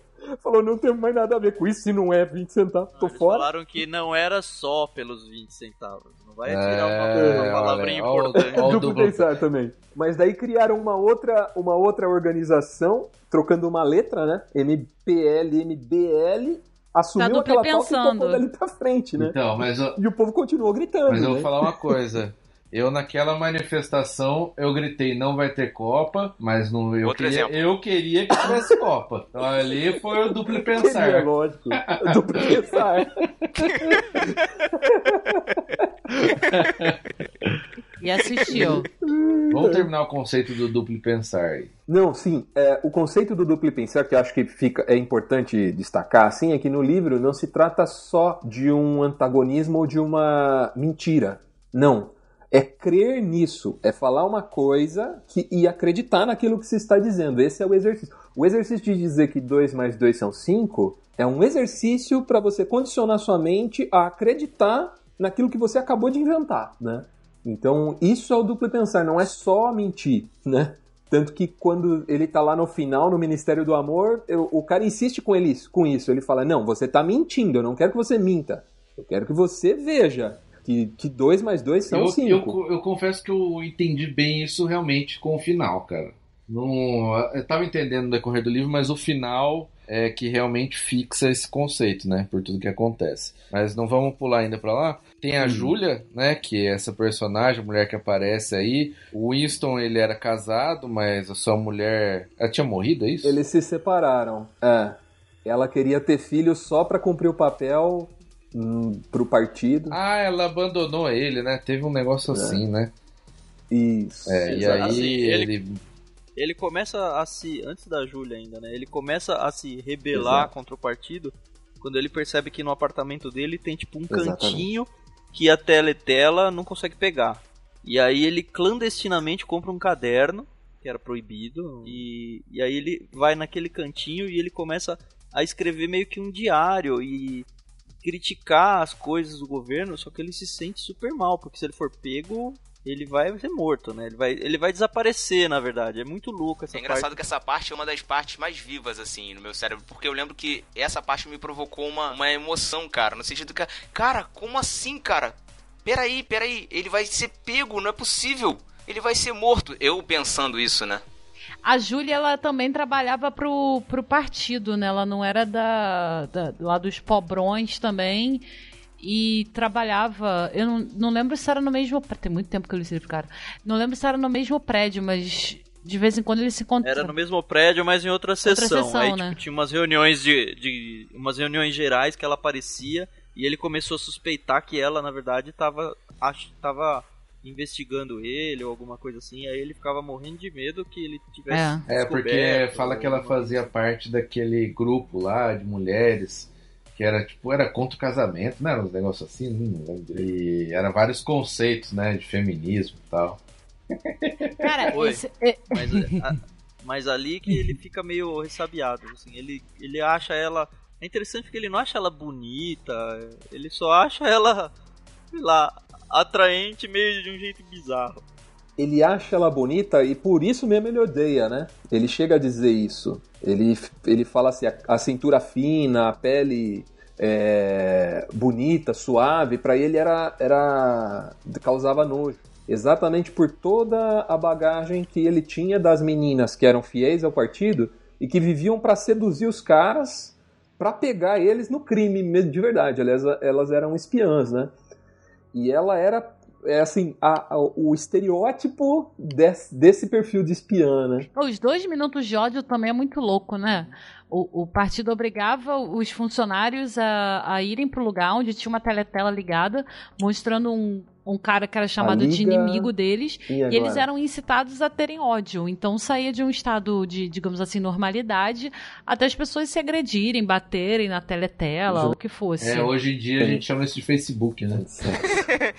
[SPEAKER 5] Falou, não tem mais nada a ver com isso, se não é 20 centavos, tô
[SPEAKER 4] Eles
[SPEAKER 5] fora.
[SPEAKER 4] falaram que não era só pelos 20 centavos. Não vai tirar é, uma, uma palavrinha importante.
[SPEAKER 5] Olha, duplo pensar também. Mas daí criaram uma outra, uma outra organização, trocando uma letra, né? MPL, MBL, assumiu tá aquela pensando. pauta e dali pra frente, né?
[SPEAKER 1] Então, mas eu...
[SPEAKER 5] E o povo continuou gritando.
[SPEAKER 1] Mas eu
[SPEAKER 5] né?
[SPEAKER 1] vou falar uma coisa. Eu, naquela manifestação, eu gritei, não vai ter Copa, mas não, eu, Outro queria, eu queria que tivesse Copa. Então ali foi o duplo pensar.
[SPEAKER 5] É lógico. duplo pensar.
[SPEAKER 2] e assistiu.
[SPEAKER 1] Vamos terminar o conceito do duplo pensar aí.
[SPEAKER 5] Não, sim. É, o conceito do duplo pensar que eu acho que fica, é importante destacar, assim, é que no livro não se trata só de um antagonismo ou de uma mentira. Não é crer nisso, é falar uma coisa que, e acreditar naquilo que se está dizendo. Esse é o exercício. O exercício de dizer que 2 mais 2 são 5 é um exercício para você condicionar sua mente a acreditar naquilo que você acabou de inventar, né? Então, isso é o duplo pensar, não é só mentir, né? Tanto que quando ele tá lá no final, no Ministério do Amor, eu, o cara insiste com ele com isso. Ele fala: Não, você tá mentindo, eu não quero que você minta. Eu quero que você veja que, que dois mais dois são
[SPEAKER 1] eu,
[SPEAKER 5] cinco.
[SPEAKER 1] Eu, eu confesso que eu entendi bem isso realmente com o final, cara. Não, eu tava entendendo no decorrer do livro, mas o final é que realmente fixa esse conceito, né? Por tudo que acontece. Mas não vamos pular ainda pra lá. Tem a hum. Júlia, né? Que é essa personagem, a mulher que aparece aí. O Winston, ele era casado, mas a sua mulher. Ela tinha morrido, é isso?
[SPEAKER 5] Eles se separaram. É. Ela queria ter filho só para cumprir o papel pro partido.
[SPEAKER 1] Ah, ela abandonou ele, né? Teve um negócio é. assim, né?
[SPEAKER 5] Isso.
[SPEAKER 1] É, e aí assim, ele...
[SPEAKER 4] ele... ele. começa a se. Antes da Júlia ainda, né? Ele começa a se rebelar Exato. contra o partido quando ele percebe que no apartamento dele tem tipo um Exatamente. cantinho que a teletela não consegue pegar. E aí ele clandestinamente compra um caderno, que era proibido, e, e aí ele vai naquele cantinho e ele começa a escrever meio que um diário e criticar as coisas do governo, só que ele se sente super mal, porque se ele for pego, ele vai ser morto, né? Ele vai, ele vai desaparecer, na verdade. É muito louco essa
[SPEAKER 3] É engraçado
[SPEAKER 4] parte.
[SPEAKER 3] que essa parte é uma das partes mais vivas, assim, no meu cérebro. Porque eu lembro que essa parte me provocou uma, uma emoção, cara. No sentido que, cara, como assim, cara? Peraí, peraí. Ele vai ser pego, não é possível. Ele vai ser morto. Eu pensando isso, né?
[SPEAKER 2] A Júlia, ela também trabalhava pro, pro partido, né? Ela não era da, da lá dos pobrões também. E trabalhava. Eu não, não lembro se era no mesmo. Tem muito tempo que eu li esse livro, cara. Não lembro se era no mesmo prédio, mas de vez em quando eles se encontram.
[SPEAKER 4] Era no mesmo prédio, mas em outra sessão. Outra sessão Aí né? tipo, tinha umas reuniões de, de. umas reuniões gerais que ela aparecia. E ele começou a suspeitar que ela, na verdade, estava tava investigando ele ou alguma coisa assim, aí ele ficava morrendo de medo que ele tivesse.
[SPEAKER 1] É, é porque fala que ela fazia parte daquele grupo lá de mulheres que era tipo, era contra o casamento, não era uns negócios assim, não lembro. E era vários conceitos, né, de feminismo e tal.
[SPEAKER 2] Cara, esse...
[SPEAKER 4] É- mas, a, mas ali que ele fica meio ressabiado, assim, ele, ele acha ela. É interessante que ele não acha ela bonita, ele só acha ela sei lá, atraente meio de um jeito bizarro.
[SPEAKER 5] Ele acha ela bonita e por isso mesmo ele odeia, né? Ele chega a dizer isso. Ele, ele fala assim, a, a cintura fina, a pele é, bonita, suave, para ele era, era causava nojo. Exatamente por toda a bagagem que ele tinha das meninas que eram fiéis ao partido e que viviam para seduzir os caras para pegar eles no crime de verdade. Aliás, elas eram espiãs, né? E ela era é assim, a, a, o estereótipo desse, desse, perfil de espiã, né?
[SPEAKER 2] Os dois minutos de ódio também é muito louco, né? O, o partido obrigava os funcionários a, a irem para o lugar onde tinha uma teletela ligada, mostrando um um cara que era chamado de inimigo deles, e, e, eles eram incitados a terem ódio. Então saía de um estado de, digamos assim, normalidade, até as pessoas se agredirem, baterem na teletela, ou o que fosse.
[SPEAKER 1] É, hoje em dia a gente chama isso de Facebook, né?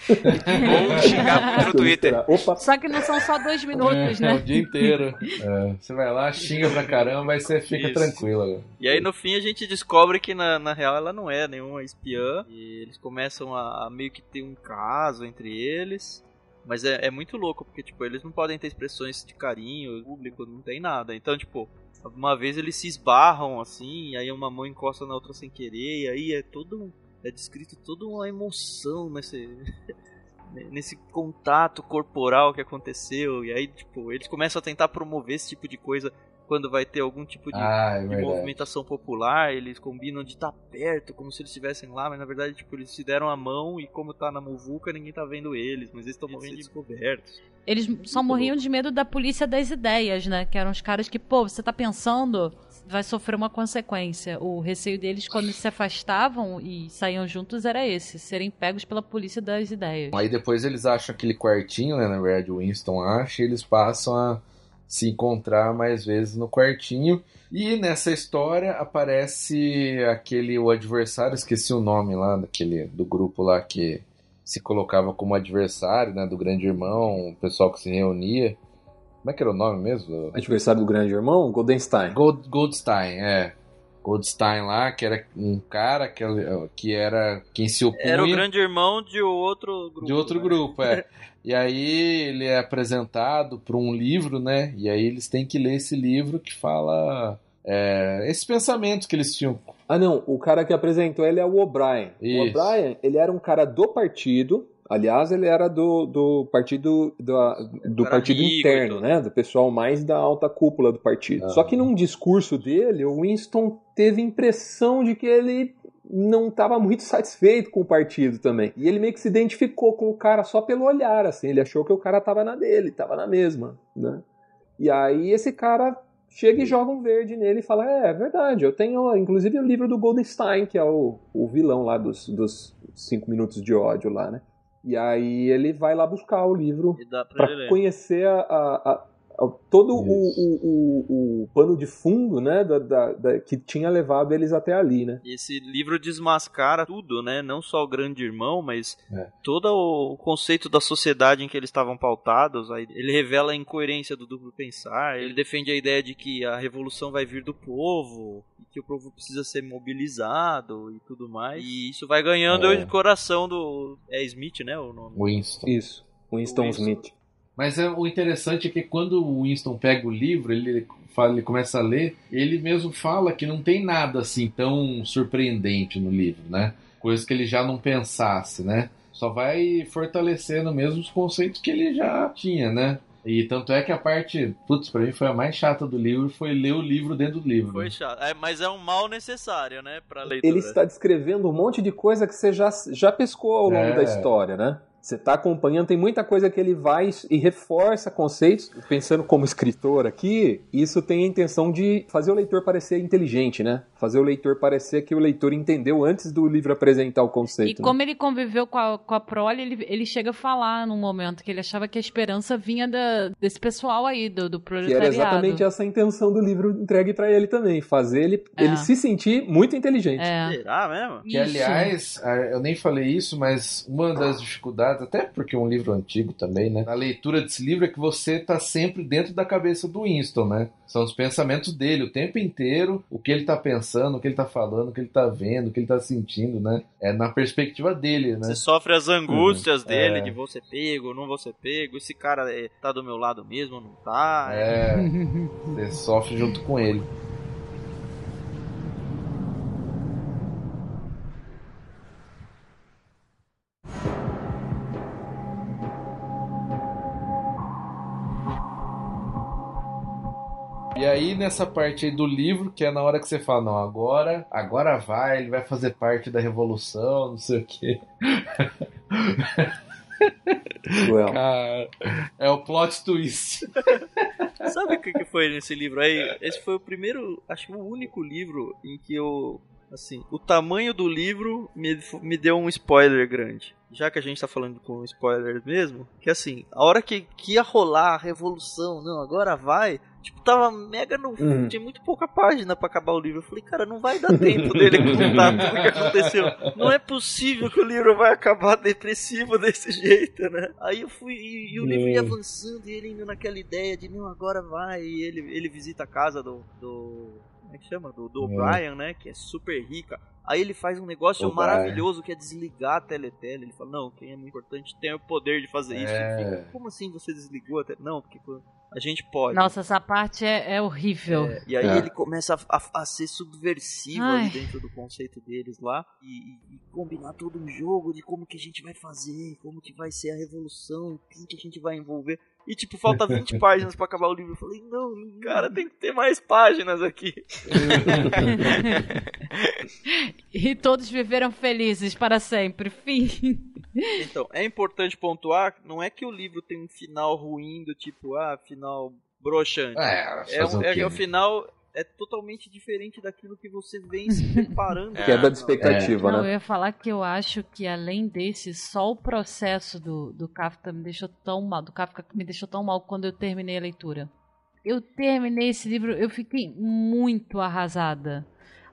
[SPEAKER 3] Ou xingar no Twitter.
[SPEAKER 2] Opa. Só que não são só dois minutos,
[SPEAKER 1] é,
[SPEAKER 2] né?
[SPEAKER 1] É o dia inteiro. É. Você vai lá, xinga pra caramba, aí você fica isso. tranquilo.
[SPEAKER 4] E aí no fim a gente descobre que na, na real ela não é nenhuma espiã, e eles começam a, a meio que ter um caso entre eles. Mas é, é, muito louco, porque, tipo, eles não podem ter expressões de carinho, público não tem nada. Então, tipo, uma vez eles se esbarram, assim, aí uma mão encosta na outra sem querer, e aí é todo. É descrito toda uma emoção nesse. nesse contato corporal que aconteceu. E aí, tipo, eles começam a tentar promover esse tipo de coisa quando vai ter algum tipo de,
[SPEAKER 1] ah, é
[SPEAKER 4] de movimentação popular, eles combinam de estar tá perto, como se eles estivessem lá, mas na verdade, tipo, eles se deram a mão e como tá na muvuca, ninguém tá vendo eles, mas eles estão morrendo de cobertos.
[SPEAKER 2] Eles só morriam de medo da polícia das ideias, né? Que eram os caras que, pô, você tá pensando, vai sofrer uma consequência. O receio deles quando se afastavam e saíam juntos era esse, serem pegos pela polícia das ideias.
[SPEAKER 1] Aí depois eles acham aquele quartinho, né? Na verdade, o Winston acha e eles passam a se encontrar mais vezes no quartinho. E nessa história aparece aquele o adversário, esqueci o nome lá daquele do grupo lá que se colocava como adversário, né, do grande irmão, o pessoal que se reunia. Como é que era o nome mesmo?
[SPEAKER 5] Adversário do grande irmão, Goldenstein.
[SPEAKER 1] Gold, Goldstein, é. Goldstein lá, que era um cara que, que era quem se opunha.
[SPEAKER 4] Era o grande irmão de outro grupo.
[SPEAKER 1] De outro né? grupo, é. e aí ele é apresentado para um livro, né? E aí eles têm que ler esse livro que fala é, esses pensamentos que eles tinham.
[SPEAKER 5] Ah, não. O cara que apresentou ele é o O'Brien. O O'Brien, ele era um cara do partido Aliás, ele era do, do partido do, do partido interno, né? Do pessoal mais da alta cúpula do partido. Ah. Só que num discurso dele, o Winston teve impressão de que ele não estava muito satisfeito com o partido também. E ele meio que se identificou com o cara só pelo olhar, assim. Ele achou que o cara estava na dele, estava na mesma, né? E aí esse cara chega e joga um verde nele e fala: É, é verdade, eu tenho inclusive o livro do Goldenstein, que é o, o vilão lá dos, dos cinco minutos de ódio lá, né? E aí ele vai lá buscar o livro para conhecer a, a, todo o, o, o, o, pano de fundo, né, da, da, da, que tinha levado eles até ali, né?
[SPEAKER 4] Esse livro desmascara tudo, né? Não só o grande irmão, mas é. todo o conceito da sociedade em que eles estavam pautados. Ele revela a incoerência do duplo pensar. Ele defende a ideia de que a revolução vai vir do povo, que o povo precisa ser mobilizado e tudo mais. E isso vai ganhando é. o coração do é Smith, né, o nome?
[SPEAKER 1] Winston.
[SPEAKER 5] Isso. Winston, Winston. Smith.
[SPEAKER 1] Mas é, o interessante é que quando o Winston pega o livro, ele, fala, ele começa a ler, ele mesmo fala que não tem nada assim tão surpreendente no livro, né? Coisa que ele já não pensasse, né? Só vai fortalecendo mesmo os conceitos que ele já tinha, né? E tanto é que a parte, putz, pra mim foi a mais chata do livro, foi ler o livro dentro do livro.
[SPEAKER 4] Foi chato, é, mas é um mal necessário, né, pra leitura.
[SPEAKER 5] Ele está descrevendo um monte de coisa que você já, já pescou ao longo é. da história, né? Você está acompanhando, tem muita coisa que ele vai e reforça conceitos. Pensando como escritor aqui, isso tem a intenção de fazer o leitor parecer inteligente, né? Fazer o leitor parecer que o leitor entendeu antes do livro apresentar o conceito.
[SPEAKER 2] E né? como ele conviveu com a, com a prole, ele, ele chega a falar num momento que ele achava que a esperança vinha da, desse pessoal aí, do, do proletariado.
[SPEAKER 5] Que era exatamente essa a intenção do livro entregue para ele também. Fazer ele, é. ele se sentir muito inteligente.
[SPEAKER 4] É. Será mesmo?
[SPEAKER 1] Que, aliás, eu nem falei isso, mas uma das dificuldades até porque é um livro antigo também, né? A leitura desse livro é que você tá sempre dentro da cabeça do Winston, né? São os pensamentos dele o tempo inteiro, o que ele tá pensando, o que ele tá falando, o que ele tá vendo, o que ele tá sentindo, né? É na perspectiva dele, né?
[SPEAKER 4] Você sofre as angústias uhum. dele, é. de vou ser pego, não vou ser pego, esse cara é, tá do meu lado mesmo, não tá?
[SPEAKER 1] É, você sofre junto com ele. Aí, nessa parte aí do livro, que é na hora que você fala, não, agora, agora vai, ele vai fazer parte da revolução, não sei o quê. Well. Cara, é o plot twist.
[SPEAKER 4] Sabe o que foi nesse livro aí? Esse foi o primeiro, acho que o único livro em que eu Assim, o tamanho do livro me, me deu um spoiler grande. Já que a gente tá falando com spoiler mesmo, que assim, a hora que, que ia rolar a revolução, não, agora vai, tipo, tava mega no. Uhum. Tinha muito pouca página para acabar o livro. Eu falei, cara, não vai dar tempo dele contar tudo o que aconteceu. Não é possível que o livro vai acabar depressivo desse jeito, né? Aí eu fui, e, e o livro ia avançando, e ele indo naquela ideia de, não, agora vai, e ele, ele visita a casa do, do como é que chama? Do, do O'Brien, né? Que é super rica. Aí ele faz um negócio maravilhoso que é desligar a teletele. Ele fala, não, quem é muito importante tem o poder de fazer isso. É. Como assim você desligou a teletele? Não, porque a gente pode.
[SPEAKER 2] Nossa, essa parte é, é horrível. É,
[SPEAKER 4] e aí é. ele começa a, a, a ser subversivo ali dentro do conceito deles lá e, e, combinar todo um jogo de como que a gente vai fazer, como que vai ser a revolução, quem que a gente vai envolver. E tipo, falta 20 páginas para acabar o livro. Eu falei, não, cara, tem que ter mais páginas aqui.
[SPEAKER 2] e todos viveram felizes para sempre. Fim.
[SPEAKER 4] Então, é importante pontuar, não é que o livro tem um final ruim do tipo, ah, final broxante. É, é, um, é, é o final é totalmente diferente daquilo que você vem se preparando.
[SPEAKER 5] É, Quebra de expectativa,
[SPEAKER 2] é.
[SPEAKER 5] né?
[SPEAKER 2] Não, eu ia falar que eu acho que além desse, só o processo do, do Kafka me deixou tão mal, do Kafka me deixou tão mal quando eu terminei a leitura. Eu terminei esse livro, eu fiquei muito arrasada.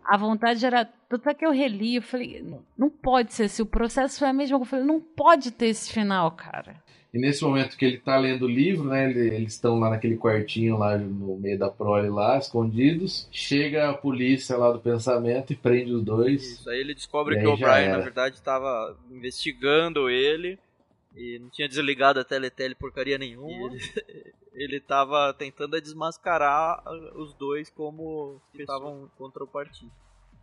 [SPEAKER 2] A vontade era. Tanto é que eu reli, eu falei, não, não pode ser, se o processo é a mesma, eu falei, não pode ter esse final, cara.
[SPEAKER 1] E nesse momento que ele está lendo o livro, né, eles estão lá naquele quartinho lá no meio da prole lá, escondidos. Chega a polícia lá do pensamento e prende os dois.
[SPEAKER 4] Isso, aí ele descobre que o Brian, na verdade, estava investigando ele e não tinha desligado a teletele porcaria nenhuma. ele estava tentando desmascarar os dois como que estavam contra o partido.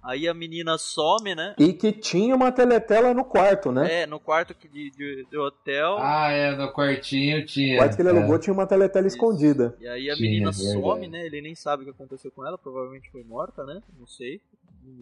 [SPEAKER 4] Aí a menina some, né?
[SPEAKER 5] E que tinha uma teletela no quarto, né?
[SPEAKER 4] É, no quarto de, de, de hotel.
[SPEAKER 1] Ah, é, no quartinho tinha.
[SPEAKER 5] O quarto que ele alugou é. tinha uma teletela Isso. escondida.
[SPEAKER 4] E aí a tinha, menina some, né? Ele nem sabe o que aconteceu com ela, provavelmente foi morta, né? Não sei.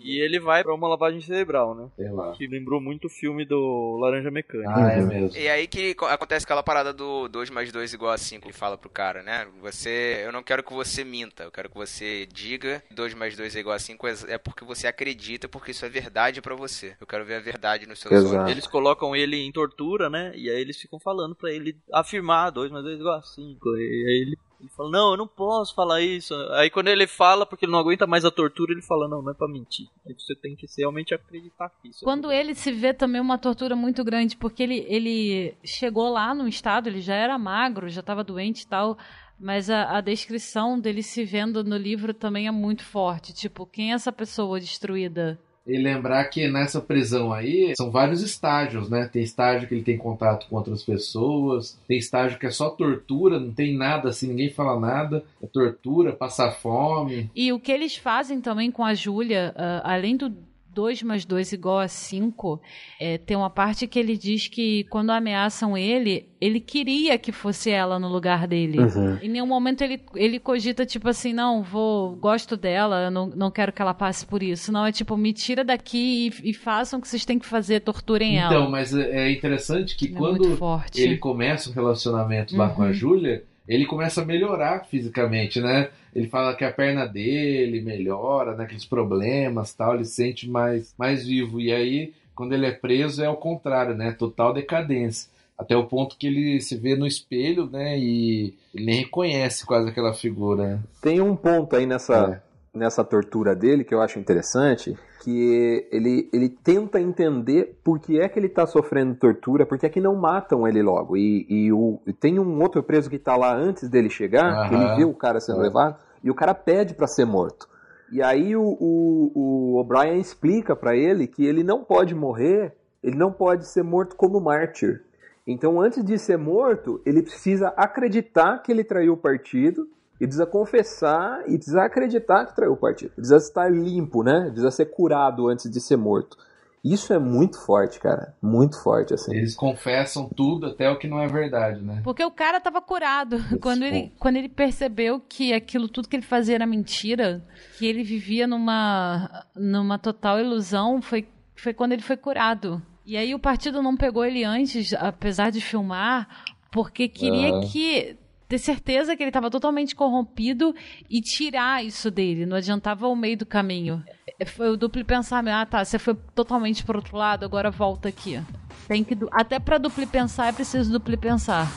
[SPEAKER 4] E ele vai pra uma lavagem cerebral, né?
[SPEAKER 1] Sei lá.
[SPEAKER 4] Que lembrou muito o filme do Laranja Mecânica.
[SPEAKER 1] Ah, é mesmo.
[SPEAKER 3] E aí que acontece aquela parada do 2 mais 2 igual a 5, ele fala pro cara, né? Você, eu não quero que você minta, eu quero que você diga 2 mais 2 é igual a 5 é porque você acredita, porque isso é verdade para você. Eu quero ver a verdade nos seus Exato. olhos.
[SPEAKER 4] Eles colocam ele em tortura, né? E aí eles ficam falando para ele afirmar 2 mais 2 é igual a 5. E aí ele ele fala, não, eu não posso falar isso. Aí quando ele fala, porque ele não aguenta mais a tortura, ele fala, não, não é pra mentir. Aí você tem que realmente acreditar nisso.
[SPEAKER 2] Quando ele se vê também uma tortura muito grande, porque ele, ele chegou lá no estado, ele já era magro, já estava doente e tal, mas a, a, descrição dele se vendo no livro também é muito forte. Tipo, quem é essa pessoa destruída?
[SPEAKER 1] E lembrar que nessa prisão aí são vários estágios, né? Tem estágio que ele tem contato com outras pessoas, tem estágio que é só tortura, não tem nada assim, ninguém fala nada, é tortura, passar fome.
[SPEAKER 2] E o que eles fazem também com a Júlia, uh, além do 2 mais 2 igual a 5, é, tem uma parte que ele diz que quando ameaçam ele, ele queria que fosse ela no lugar dele. Uhum. Em nenhum momento ele, ele cogita, tipo assim, não, vou, gosto dela, não, não quero que ela passe por isso. Não, é tipo, me tira daqui e, e façam o que vocês têm que fazer, torturem
[SPEAKER 1] então,
[SPEAKER 2] ela.
[SPEAKER 1] Então, mas é interessante que é quando ele começa o relacionamento lá uhum. com a uhum. Júlia, ele começa a melhorar fisicamente, né? Ele fala que a perna dele melhora, naqueles né? problemas, tal, ele se sente mais mais vivo. E aí, quando ele é preso, é o contrário, né? Total decadência. Até o ponto que ele se vê no espelho, né? E ele nem reconhece quase aquela figura.
[SPEAKER 5] Tem um ponto aí nessa, é. nessa tortura dele que eu acho interessante, porque ele, ele tenta entender por que é que ele está sofrendo tortura, por que é que não matam ele logo. E, e, o, e tem um outro preso que está lá antes dele chegar, uhum. que ele vê o cara sendo uhum. levado, e o cara pede para ser morto. E aí o O'Brien explica para ele que ele não pode morrer, ele não pode ser morto como mártir. Então, antes de ser morto, ele precisa acreditar que ele traiu o partido, e precisa confessar e precisa acreditar que traiu o partido. Precisa estar limpo, né? Precisa ser curado antes de ser morto. Isso é muito forte, cara. Muito forte, assim.
[SPEAKER 1] Eles confessam tudo, até o que não é verdade, né?
[SPEAKER 2] Porque o cara tava curado. Quando ele, quando ele percebeu que aquilo tudo que ele fazia era mentira, que ele vivia numa, numa total ilusão, foi, foi quando ele foi curado. E aí o partido não pegou ele antes, apesar de filmar, porque queria que ter certeza que ele estava totalmente corrompido e tirar isso dele. Não adiantava o meio do caminho. É, foi o duplo pensamento. Ah, tá, você foi totalmente pro outro lado, agora volta aqui. Tem que até para duplo pensar é preciso duplo pensar.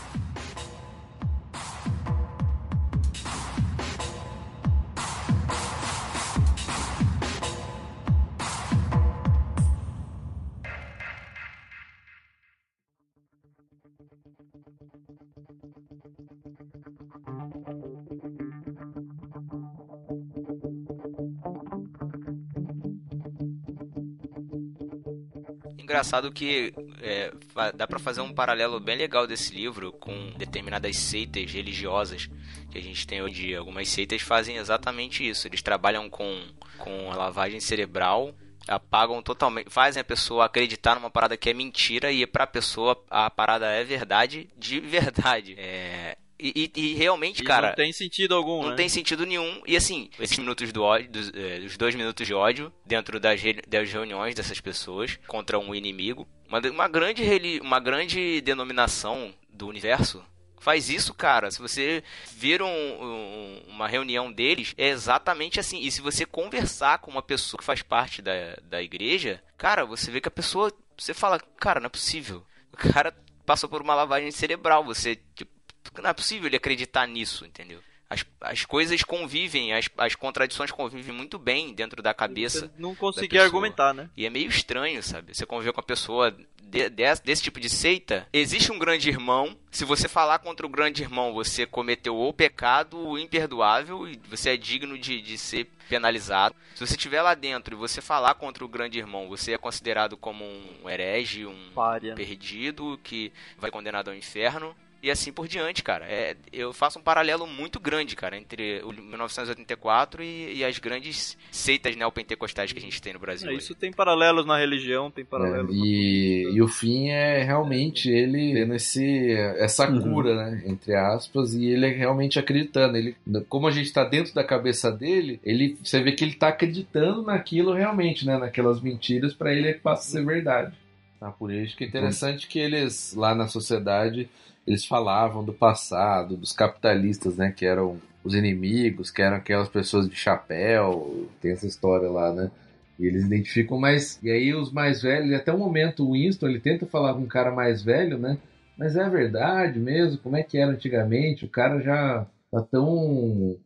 [SPEAKER 3] Engraçado que é, dá para fazer um paralelo bem legal desse livro com determinadas seitas religiosas que a gente tem hoje. Algumas seitas fazem exatamente isso. Eles trabalham com, com a lavagem cerebral, apagam totalmente, fazem a pessoa acreditar numa parada que é mentira e para a pessoa a parada é verdade de verdade. É, e, e, e, realmente,
[SPEAKER 4] e
[SPEAKER 3] cara.
[SPEAKER 4] Não tem sentido algum,
[SPEAKER 3] Não
[SPEAKER 4] né?
[SPEAKER 3] tem sentido nenhum. E assim, esses minutos do ódio, dos, é, dos dois minutos de ódio, dentro das, das reuniões dessas pessoas contra um inimigo. Uma, uma, grande, uma grande denominação do universo faz isso, cara. Se você vir um, um, uma reunião deles, é exatamente assim. E se você conversar com uma pessoa que faz parte da, da igreja, cara, você vê que a pessoa. Você fala, cara, não é possível. O cara passou por uma lavagem cerebral. Você, tipo, não é possível ele acreditar nisso, entendeu? As, as coisas convivem, as, as contradições convivem muito bem dentro da cabeça.
[SPEAKER 4] Não conseguir argumentar, né?
[SPEAKER 3] E é meio estranho, sabe? Você conviver com a pessoa de, de, desse tipo de seita. Existe um grande irmão. Se você falar contra o grande irmão, você cometeu o pecado imperdoável e você é digno de, de ser penalizado. Se você estiver lá dentro e você falar contra o grande irmão, você é considerado como um herege, um
[SPEAKER 4] Pária.
[SPEAKER 3] perdido que vai condenado ao inferno e assim por diante, cara. É, eu faço um paralelo muito grande, cara, entre o 1984 e, e as grandes seitas neopentecostais que a gente tem no Brasil.
[SPEAKER 4] É, isso tem paralelos na religião, tem paralelos.
[SPEAKER 1] É, e, e, o fim é realmente ele tendo esse, essa uhum. cura, né? Entre aspas, e ele é realmente acreditando. Ele, como a gente está dentro da cabeça dele, ele, você vê que ele está acreditando naquilo realmente, né? Naquelas mentiras, para ele é que passa a ser verdade. Tá, por isso que é interessante que eles, lá na sociedade, eles falavam do passado, dos capitalistas, né, que eram os inimigos, que eram aquelas pessoas de chapéu, tem essa história lá, né? E eles identificam mais. E aí os mais velhos, até o momento o Winston, ele tenta falar com um cara mais velho, né? Mas é verdade mesmo, como é que era antigamente? O cara já tá tão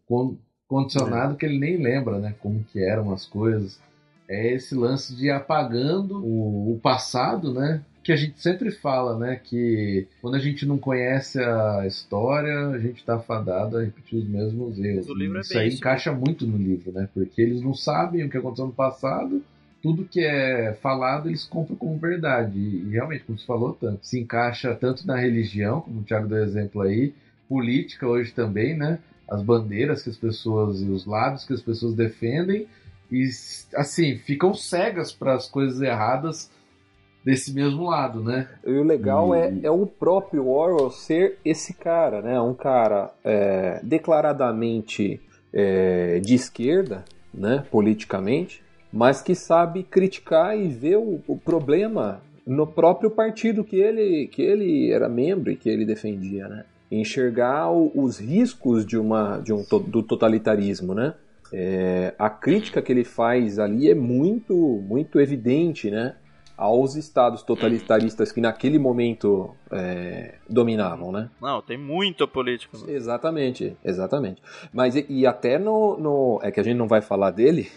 [SPEAKER 1] condicionado que ele nem lembra, né? Como que eram as coisas. É esse lance de apagando o, o passado, né? Que a gente sempre fala, né? Que quando a gente não conhece a história, a gente está fadado a repetir os mesmos erros. É isso aí
[SPEAKER 4] isso,
[SPEAKER 1] encaixa muito no livro, né? Porque eles não sabem o que aconteceu no passado. Tudo que é falado eles compram como verdade. E, realmente, como você falou, tanto, se encaixa tanto na religião, como o Thiago deu exemplo aí, política hoje também, né? As bandeiras que as pessoas, os lados que as pessoas defendem, e assim, ficam cegas para as coisas erradas desse mesmo lado, né?
[SPEAKER 5] E o legal e... É, é o próprio Orwell ser esse cara, né? Um cara é, declaradamente é, de esquerda, né? Politicamente, mas que sabe criticar e ver o, o, problema no próprio partido que ele, que ele era membro e que ele defendia, né? Enxergar o, os riscos de uma, de um, do totalitarismo, né? É, a crítica que ele faz ali é muito, muito evidente, né? Aos estados totalitaristas que naquele momento é, dominavam, né?
[SPEAKER 4] Não, tem muita política.
[SPEAKER 5] Exatamente, exatamente. Mas e, e até no, no, É que a gente não vai falar dele.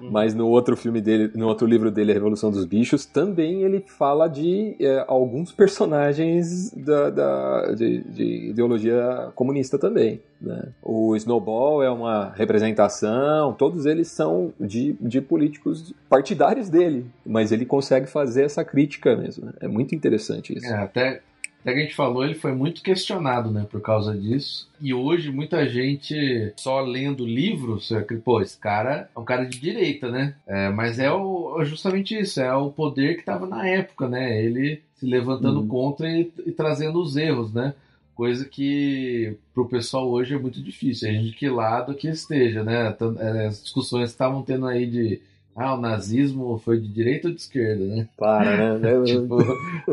[SPEAKER 5] Mas no outro filme dele, no outro livro dele, A Revolução dos Bichos, também ele fala de é, alguns personagens da, da de, de, ideologia comunista também. Né? O Snowball é uma representação, todos eles são de, de políticos partidários dele, mas ele consegue fazer essa crítica mesmo. Né? É muito interessante isso.
[SPEAKER 1] É, até até que a gente falou, ele foi muito questionado, né, por causa disso. E hoje muita gente só lendo livros, pô, esse cara é um cara de direita, né? É, mas é o, é justamente isso, é o poder que estava na época, né? Ele se levantando uhum. contra e, e, trazendo os erros, né? Coisa que pro pessoal hoje é muito difícil, a gente de que lado que esteja, né? É, as discussões estavam tendo aí de ah, o nazismo foi de direita ou de esquerda, né?
[SPEAKER 5] Para, né?
[SPEAKER 1] tipo,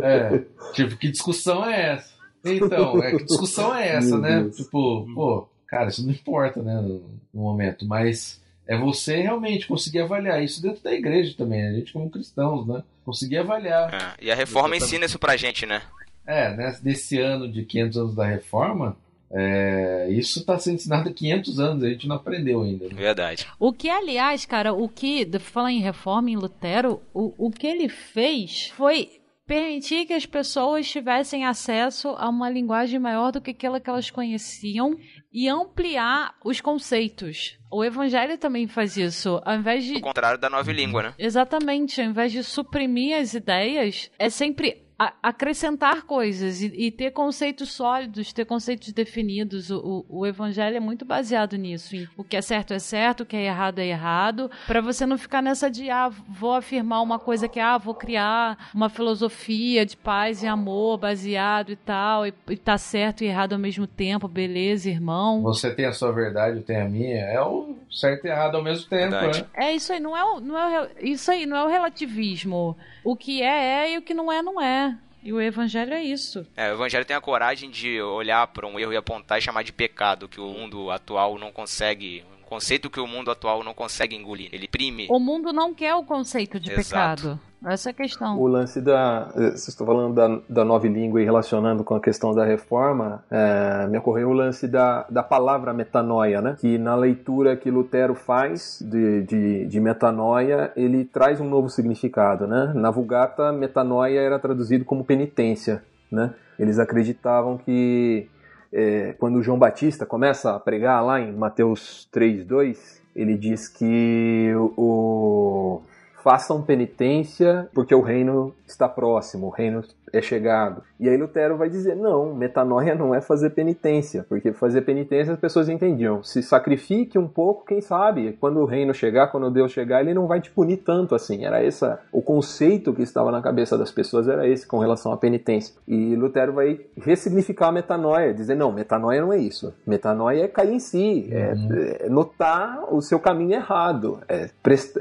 [SPEAKER 1] é, tipo, que discussão é essa? Então, é, que discussão é essa, né? Tipo, pô, cara, isso não importa, né, no, no, momento, mas é você realmente conseguir avaliar isso dentro da igreja também, a gente como cristãos, né? Conseguir avaliar.
[SPEAKER 3] É, e a reforma ensina isso pra gente, né?
[SPEAKER 1] É, né, nesse ano de 500 anos da reforma, é, isso está sendo ensinado há 500 anos, a gente não aprendeu ainda. Né?
[SPEAKER 3] Verdade.
[SPEAKER 2] O que, aliás, cara, o que, falar em reforma em Lutero, o, o que ele fez foi permitir que as pessoas tivessem acesso a uma linguagem maior do que aquela que elas conheciam e ampliar os conceitos. O evangelho também faz isso. Ao invés de.
[SPEAKER 3] O contrário da nova língua, né?
[SPEAKER 2] Exatamente. Ao invés de suprimir as ideias, é sempre acrescentar coisas e, e, ter conceitos sólidos, ter conceitos definidos. O, o, o, evangelho é muito baseado nisso. Em o que é certo é certo, o que é errado é errado, para você não ficar nessa de, ah, vou afirmar uma coisa que, ah, vou criar uma filosofia de paz e amor baseado e tal, e, e tá certo e errado ao mesmo tempo, beleza, irmão.
[SPEAKER 1] Você tem a sua verdade, eu tenho a minha, é o certo e errado ao mesmo tempo, verdade. né?
[SPEAKER 2] É isso aí, não é, não é isso aí, não é o relativismo. O que é, é e o que não é, não é. E o evangelho é isso.
[SPEAKER 3] É, o evangelho tem a coragem de olhar para um erro e apontar e chamar de pecado, que o mundo atual não consegue conceito que o mundo atual não consegue engolir. Ele prime.
[SPEAKER 2] O mundo não quer o conceito de Exato. pecado. Essa é a questão.
[SPEAKER 5] O lance da. Eh, vocês estão falando da, da nova língua e relacionando com a questão da reforma, é, me ocorreu o lance da, da palavra metanoia, né? Que na leitura que Lutero faz de, de, de metanoia, ele traz um novo significado, né? Na Vulgata, metanoia era traduzido como penitência, né? Eles acreditavam que é, quando João Batista começa a pregar lá em Mateus 3,2, ele diz que o, façam penitência porque o reino está próximo, o reino é chegado. E aí Lutero vai dizer: não, metanoia não é fazer penitência, porque fazer penitência as pessoas entendiam. Se sacrifique um pouco, quem sabe, quando o reino chegar, quando Deus chegar, ele não vai te punir tanto assim. Era esse o conceito que estava na cabeça das pessoas era esse com relação à penitência. E Lutero vai ressignificar a metanoia, dizer: não, metanoia não é isso. Metanoia é cair em si, é, é notar o seu caminho errado, é,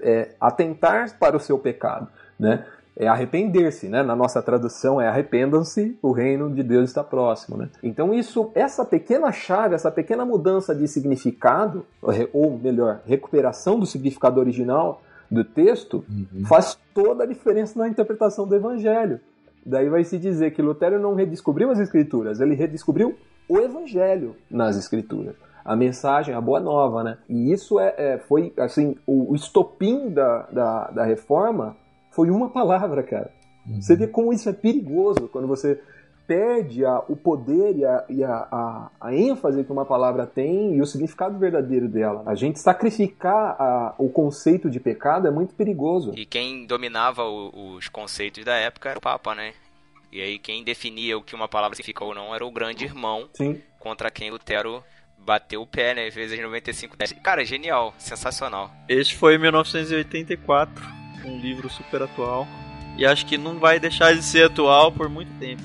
[SPEAKER 5] é atentar para o seu pecado, né? É arrepender-se, né? Na nossa tradução é arrependam-se, o reino de Deus está próximo, né? Então isso, essa pequena chave, essa pequena mudança de significado, ou melhor, recuperação do significado original do texto, uhum. faz toda a diferença na interpretação do evangelho. Daí vai se dizer que Lutero não redescobriu as escrituras, ele redescobriu o evangelho nas escrituras a mensagem, a boa nova, né? E isso é, é foi assim o, estopim da, da, da reforma foi uma palavra, cara. Uhum. Você vê como isso é perigoso quando você perde a, o poder e, a, e a, a, a, ênfase que uma palavra tem e o significado verdadeiro dela. A gente sacrificar a, o conceito de pecado é muito perigoso.
[SPEAKER 3] E quem dominava o, os conceitos da época era o Papa, né? E aí quem definia o que uma palavra significa ou não era o grande irmão
[SPEAKER 5] Sim.
[SPEAKER 3] contra quem Lutero bateu o pé, né? Vezes 95. Cara, genial, sensacional.
[SPEAKER 4] Este foi em 1984 um livro super atual. E acho que não vai deixar de ser atual por muito tempo.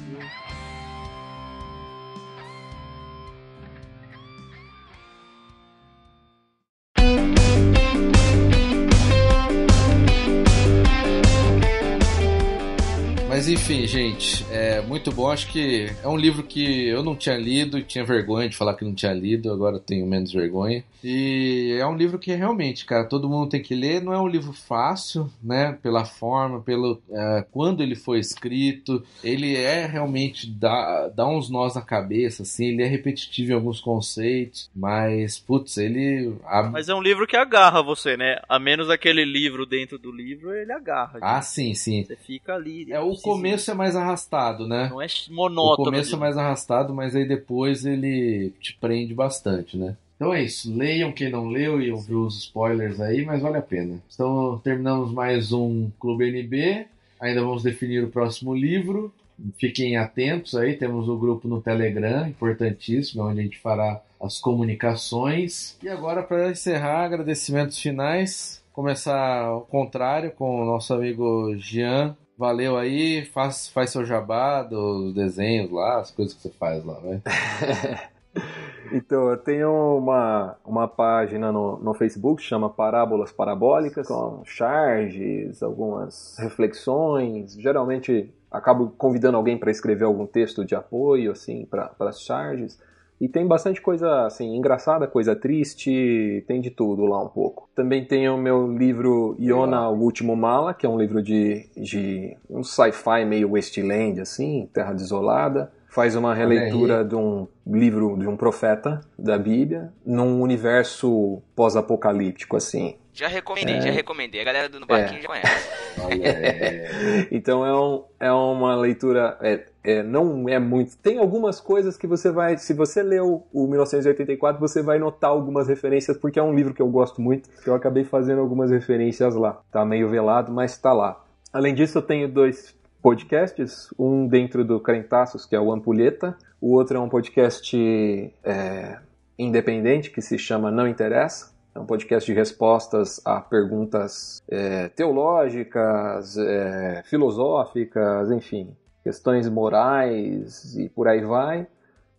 [SPEAKER 1] Mas enfim, gente, é muito bom. Acho que é um livro que eu não tinha lido e tinha vergonha de falar que não tinha lido, agora tenho menos vergonha. E é um livro que realmente, cara, todo mundo tem que ler. Não é um livro fácil, né? Pela forma, pelo é, quando ele foi escrito. Ele é realmente dá, dá uns nós na cabeça, assim. Ele é repetitivo em alguns conceitos, mas putz, ele.
[SPEAKER 4] Mas é um livro que agarra você, né? A menos aquele livro dentro do livro, ele agarra.
[SPEAKER 1] Ah, sim, sim.
[SPEAKER 4] Você fica ali.
[SPEAKER 1] É o começo é mais arrastado, né?
[SPEAKER 4] Não é monótono.
[SPEAKER 1] O começo é mais arrastado, mas aí depois ele te prende bastante, né? Então é isso. Leiam quem não leu e ouviu os spoilers aí, mas vale a pena. Então terminamos mais um Clube NB. Ainda vamos definir o próximo livro. Fiquem atentos aí, temos o grupo no Telegram, importantíssimo, onde a gente fará as comunicações. E agora, para encerrar, agradecimentos finais. Começar ao contrário com o nosso amigo Jean Valeu aí, faz, faz seu jabá dos desenhos lá, as coisas que você faz lá, né?
[SPEAKER 5] então, eu tenho uma, uma página no, no Facebook, chama Parábolas Parabólicas, com charges, algumas reflexões. Geralmente acabo convidando alguém para escrever algum texto de apoio, assim, para as charges. E tem bastante coisa assim, engraçada, coisa triste, tem de tudo lá um pouco. Também tem o meu livro Iona, o Último Mala, que é um livro de, de um sci-fi meio Westland, assim, Terra Desolada. Faz uma releitura de um livro de um profeta da Bíblia num universo pós-apocalíptico, assim.
[SPEAKER 3] Já recomendei, é... já recomendei. A galera do Barquinho é. já
[SPEAKER 5] conhece. então é, um, é uma leitura. É, é, não é muito. Tem algumas coisas que você vai. Se você leu o 1984, você vai notar algumas referências, porque é um livro que eu gosto muito. Que eu acabei fazendo algumas referências lá. Tá meio velado, mas tá lá. Além disso, eu tenho dois podcasts, um dentro do Crentaços, que é o Ampulheta, o outro é um podcast é, independente que se chama Não Interessa, é um podcast de respostas a perguntas é, teológicas, é, filosóficas, enfim, questões morais e por aí vai.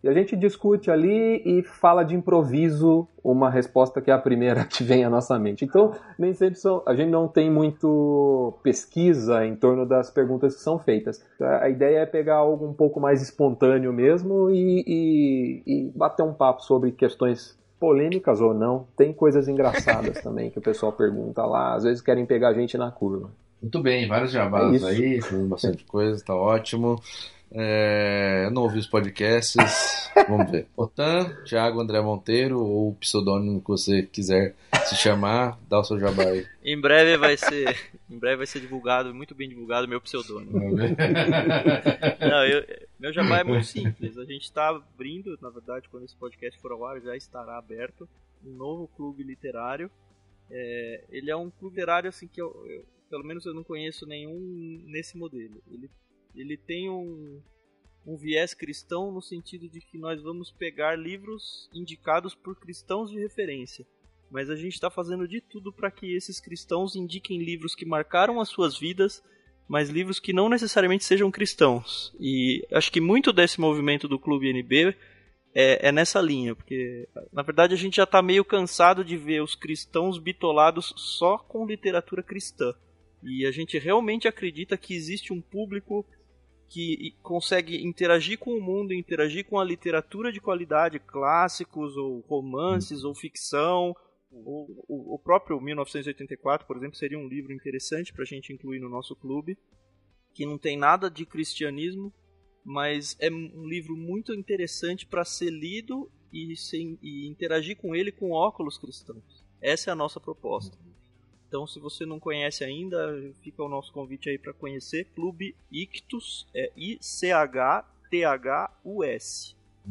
[SPEAKER 5] E a gente discute ali e fala de improviso uma resposta que é a primeira que vem à nossa mente. Então, nem sempre são, a gente não tem muito pesquisa em torno das perguntas que são feitas. A ideia é pegar algo um pouco mais espontâneo mesmo e, e, e bater um papo sobre questões polêmicas ou não. Tem coisas engraçadas também que o pessoal pergunta lá. Às vezes querem pegar a gente na curva.
[SPEAKER 1] Muito bem, vários jabás é aí, falando bastante coisa, tá ótimo. É, eu não ouvi os podcasts. Vamos ver. Otan, Thiago André Monteiro, ou o pseudônimo que você quiser se chamar, dá o seu jabá aí.
[SPEAKER 4] Em breve vai ser. Em breve vai ser divulgado, muito bem divulgado, meu pseudônimo. não, eu, meu jabá é muito simples. A gente está abrindo, na verdade, quando esse podcast for ao ar, já estará aberto um novo clube literário. É, ele é um clube literário assim que eu, eu, pelo menos eu não conheço nenhum nesse modelo. Ele ele tem um, um viés cristão no sentido de que nós vamos pegar livros indicados por cristãos de referência. Mas a gente está fazendo de tudo para que esses cristãos indiquem livros que marcaram as suas vidas, mas livros que não necessariamente sejam cristãos. E acho que muito desse movimento do Clube NB é, é, nessa linha, porque na verdade a gente já está meio cansado de ver os cristãos bitolados só com literatura cristã. E a gente realmente acredita que existe um público que consegue interagir com o mundo, interagir com a literatura de qualidade, clássicos ou romances ou ficção. O, o, próprio 1984, por exemplo, seria um livro interessante para a gente incluir no nosso clube, que não tem nada de cristianismo, mas é um livro muito interessante para ser lido e, e interagir com ele com óculos cristãos. Essa é a nossa proposta. Então, se você não conhece ainda, fica o nosso convite aí para conhecer Clube Ictus, é I-C-H-T-H-U-S.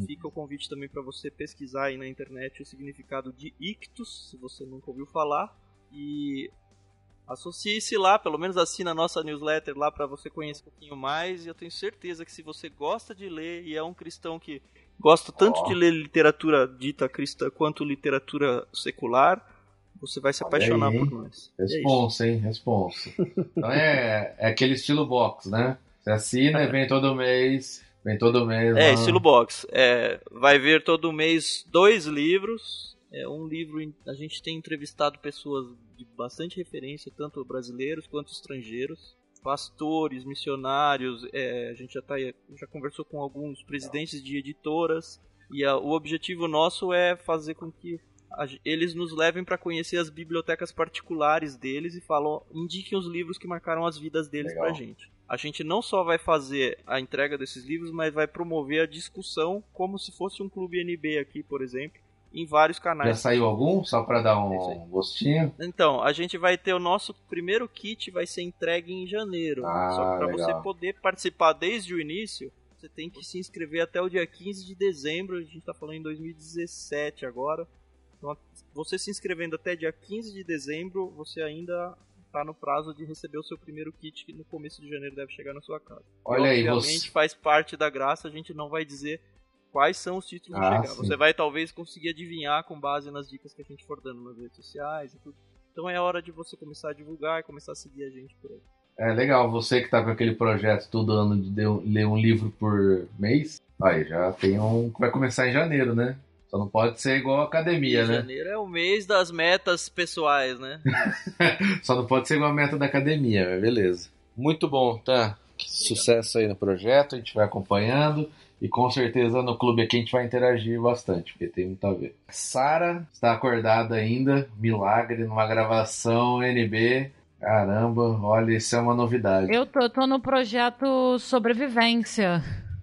[SPEAKER 4] Fica o convite também para você pesquisar aí na internet o significado de ictus, se você nunca ouviu falar. E associe-se lá, pelo menos assina a nossa newsletter lá para você conhecer um pouquinho mais. E eu tenho certeza que se você gosta de ler e é um cristão que gosta tanto oh. de ler literatura dita cristã quanto literatura secular, você vai se apaixonar aí, por nós.
[SPEAKER 1] É Responsa, é hein? Responsa. Então é, é aquele estilo box, né? Você assina e vem todo mês. Vem todo mês.
[SPEAKER 4] É, lá. estilo box. É, vai ver todo mês dois livros. É um livro. A gente tem entrevistado pessoas de bastante referência, tanto brasileiros quanto estrangeiros. pastores, missionários, é, a gente já, tá, já conversou com alguns presidentes de editoras, e a, o objetivo nosso é fazer com que eles nos levem para conhecer as bibliotecas particulares deles e falam, indiquem os livros que marcaram as vidas deles para a gente. A gente não só vai fazer a entrega desses livros, mas vai promover a discussão como se fosse um clube NB aqui, por exemplo, em vários canais.
[SPEAKER 1] Já saiu algum? Só para dar um gostinho?
[SPEAKER 4] Então, a gente vai ter o nosso primeiro kit, vai ser entregue em janeiro. Ah, Só para você poder participar desde o início, você tem que se inscrever até o dia 15 de dezembro. A gente está falando em 2017 agora. Então, você se inscrevendo até dia 15 de dezembro, você ainda está no prazo de receber o seu primeiro kit que no começo de janeiro deve chegar na sua casa.
[SPEAKER 1] Olha aí, você...
[SPEAKER 4] faz parte da graça, a gente não vai dizer quais são os títulos ah, a chegar. Sim. Você vai talvez conseguir adivinhar com base nas dicas que a gente for dando nas redes sociais e tudo. Então é hora de você começar a divulgar e começar a seguir a gente por aí.
[SPEAKER 1] É legal, você que está com aquele projeto todo ano de ler um livro por mês, aí já tem um que vai começar em janeiro, né? Só não pode ser igual a academia, né?
[SPEAKER 4] Janeiro é o mês das metas pessoais, né?
[SPEAKER 1] Só não pode ser igual a meta da academia, mas beleza. Muito bom, tá? Sucesso aí no projeto, a gente vai acompanhando. E com certeza no clube aqui a gente vai interagir bastante, porque tem muito a ver. Sara está acordada ainda, milagre, numa gravação NB. Caramba, olha, isso é uma novidade.
[SPEAKER 2] Eu tô, tô no projeto Sobrevivência.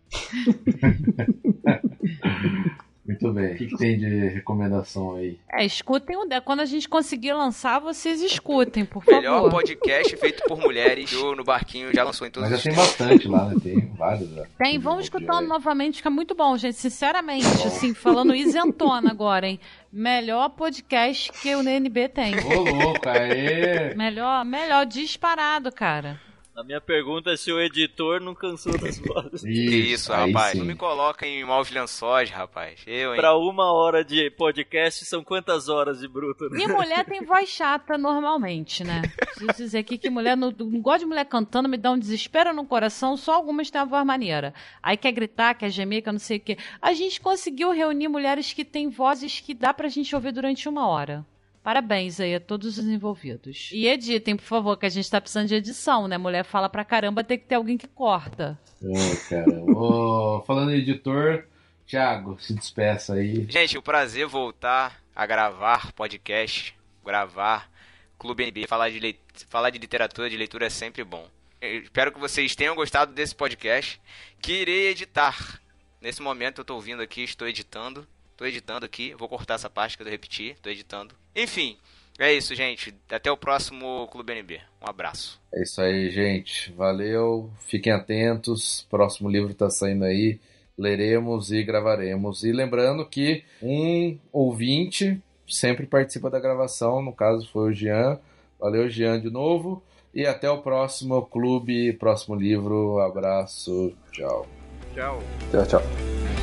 [SPEAKER 1] Muito bem. O que, que, tem de recomendação aí?
[SPEAKER 2] É, escutem o. Quando a gente conseguir lançar, vocês escutem, por favor.
[SPEAKER 3] Melhor podcast feito por mulheres. O No Barquinho já lançou em todos
[SPEAKER 1] Mas já tem bastante lá, né? Tem vários. Né?
[SPEAKER 2] Tem, vamos escutando novamente, fica muito bom, gente. Sinceramente, bom. assim, falando isentona agora, hein? Melhor podcast que o NB tem.
[SPEAKER 1] Ô, louco, aê!
[SPEAKER 2] Melhor, melhor disparado, cara.
[SPEAKER 4] A minha pergunta é se o editor não cansou das vozes.
[SPEAKER 3] Que isso, rapaz. Sim. Não me coloca em maus lençóis, rapaz. Eu, hein?
[SPEAKER 4] Pra uma hora de podcast, são quantas horas de bruto,
[SPEAKER 2] né? E mulher tem voz chata normalmente, né? Preciso dizer aqui que mulher, não, não gosto de mulher cantando, me dá um desespero no coração, só algumas têm a voz maneira. Aí quer gritar, quer gemer, quer não sei o quê. A gente conseguiu reunir mulheres que têm vozes que dá pra gente ouvir durante uma hora. Parabéns aí a todos os envolvidos. E editem, por favor, que a gente tá precisando de edição, né? Mulher fala pra caramba, tem que ter alguém que corta.
[SPEAKER 1] É, cara. oh, falando em editor, Thiago, se despeça aí.
[SPEAKER 3] Gente, o prazer voltar a gravar podcast, gravar Clube NBA, falar de, leit falar de literatura, de leitura é sempre bom. Eu espero que vocês tenham gostado desse podcast, que irei editar. Nesse momento eu tô ouvindo aqui, estou editando. Tô editando aqui, vou cortar essa parte que eu repeti, tô editando. Enfim, é isso, gente. Até o próximo Clube NB. Um abraço.
[SPEAKER 1] É isso aí, gente. Valeu. Fiquem atentos. Próximo livro tá saindo aí. Leremos e gravaremos. E lembrando que um ouvinte sempre participa da gravação. No caso foi o Jean. Valeu, Jean, de novo. E até o próximo clube, próximo livro. Abraço. Tchau.
[SPEAKER 4] Tchau.
[SPEAKER 1] Tchau, tchau.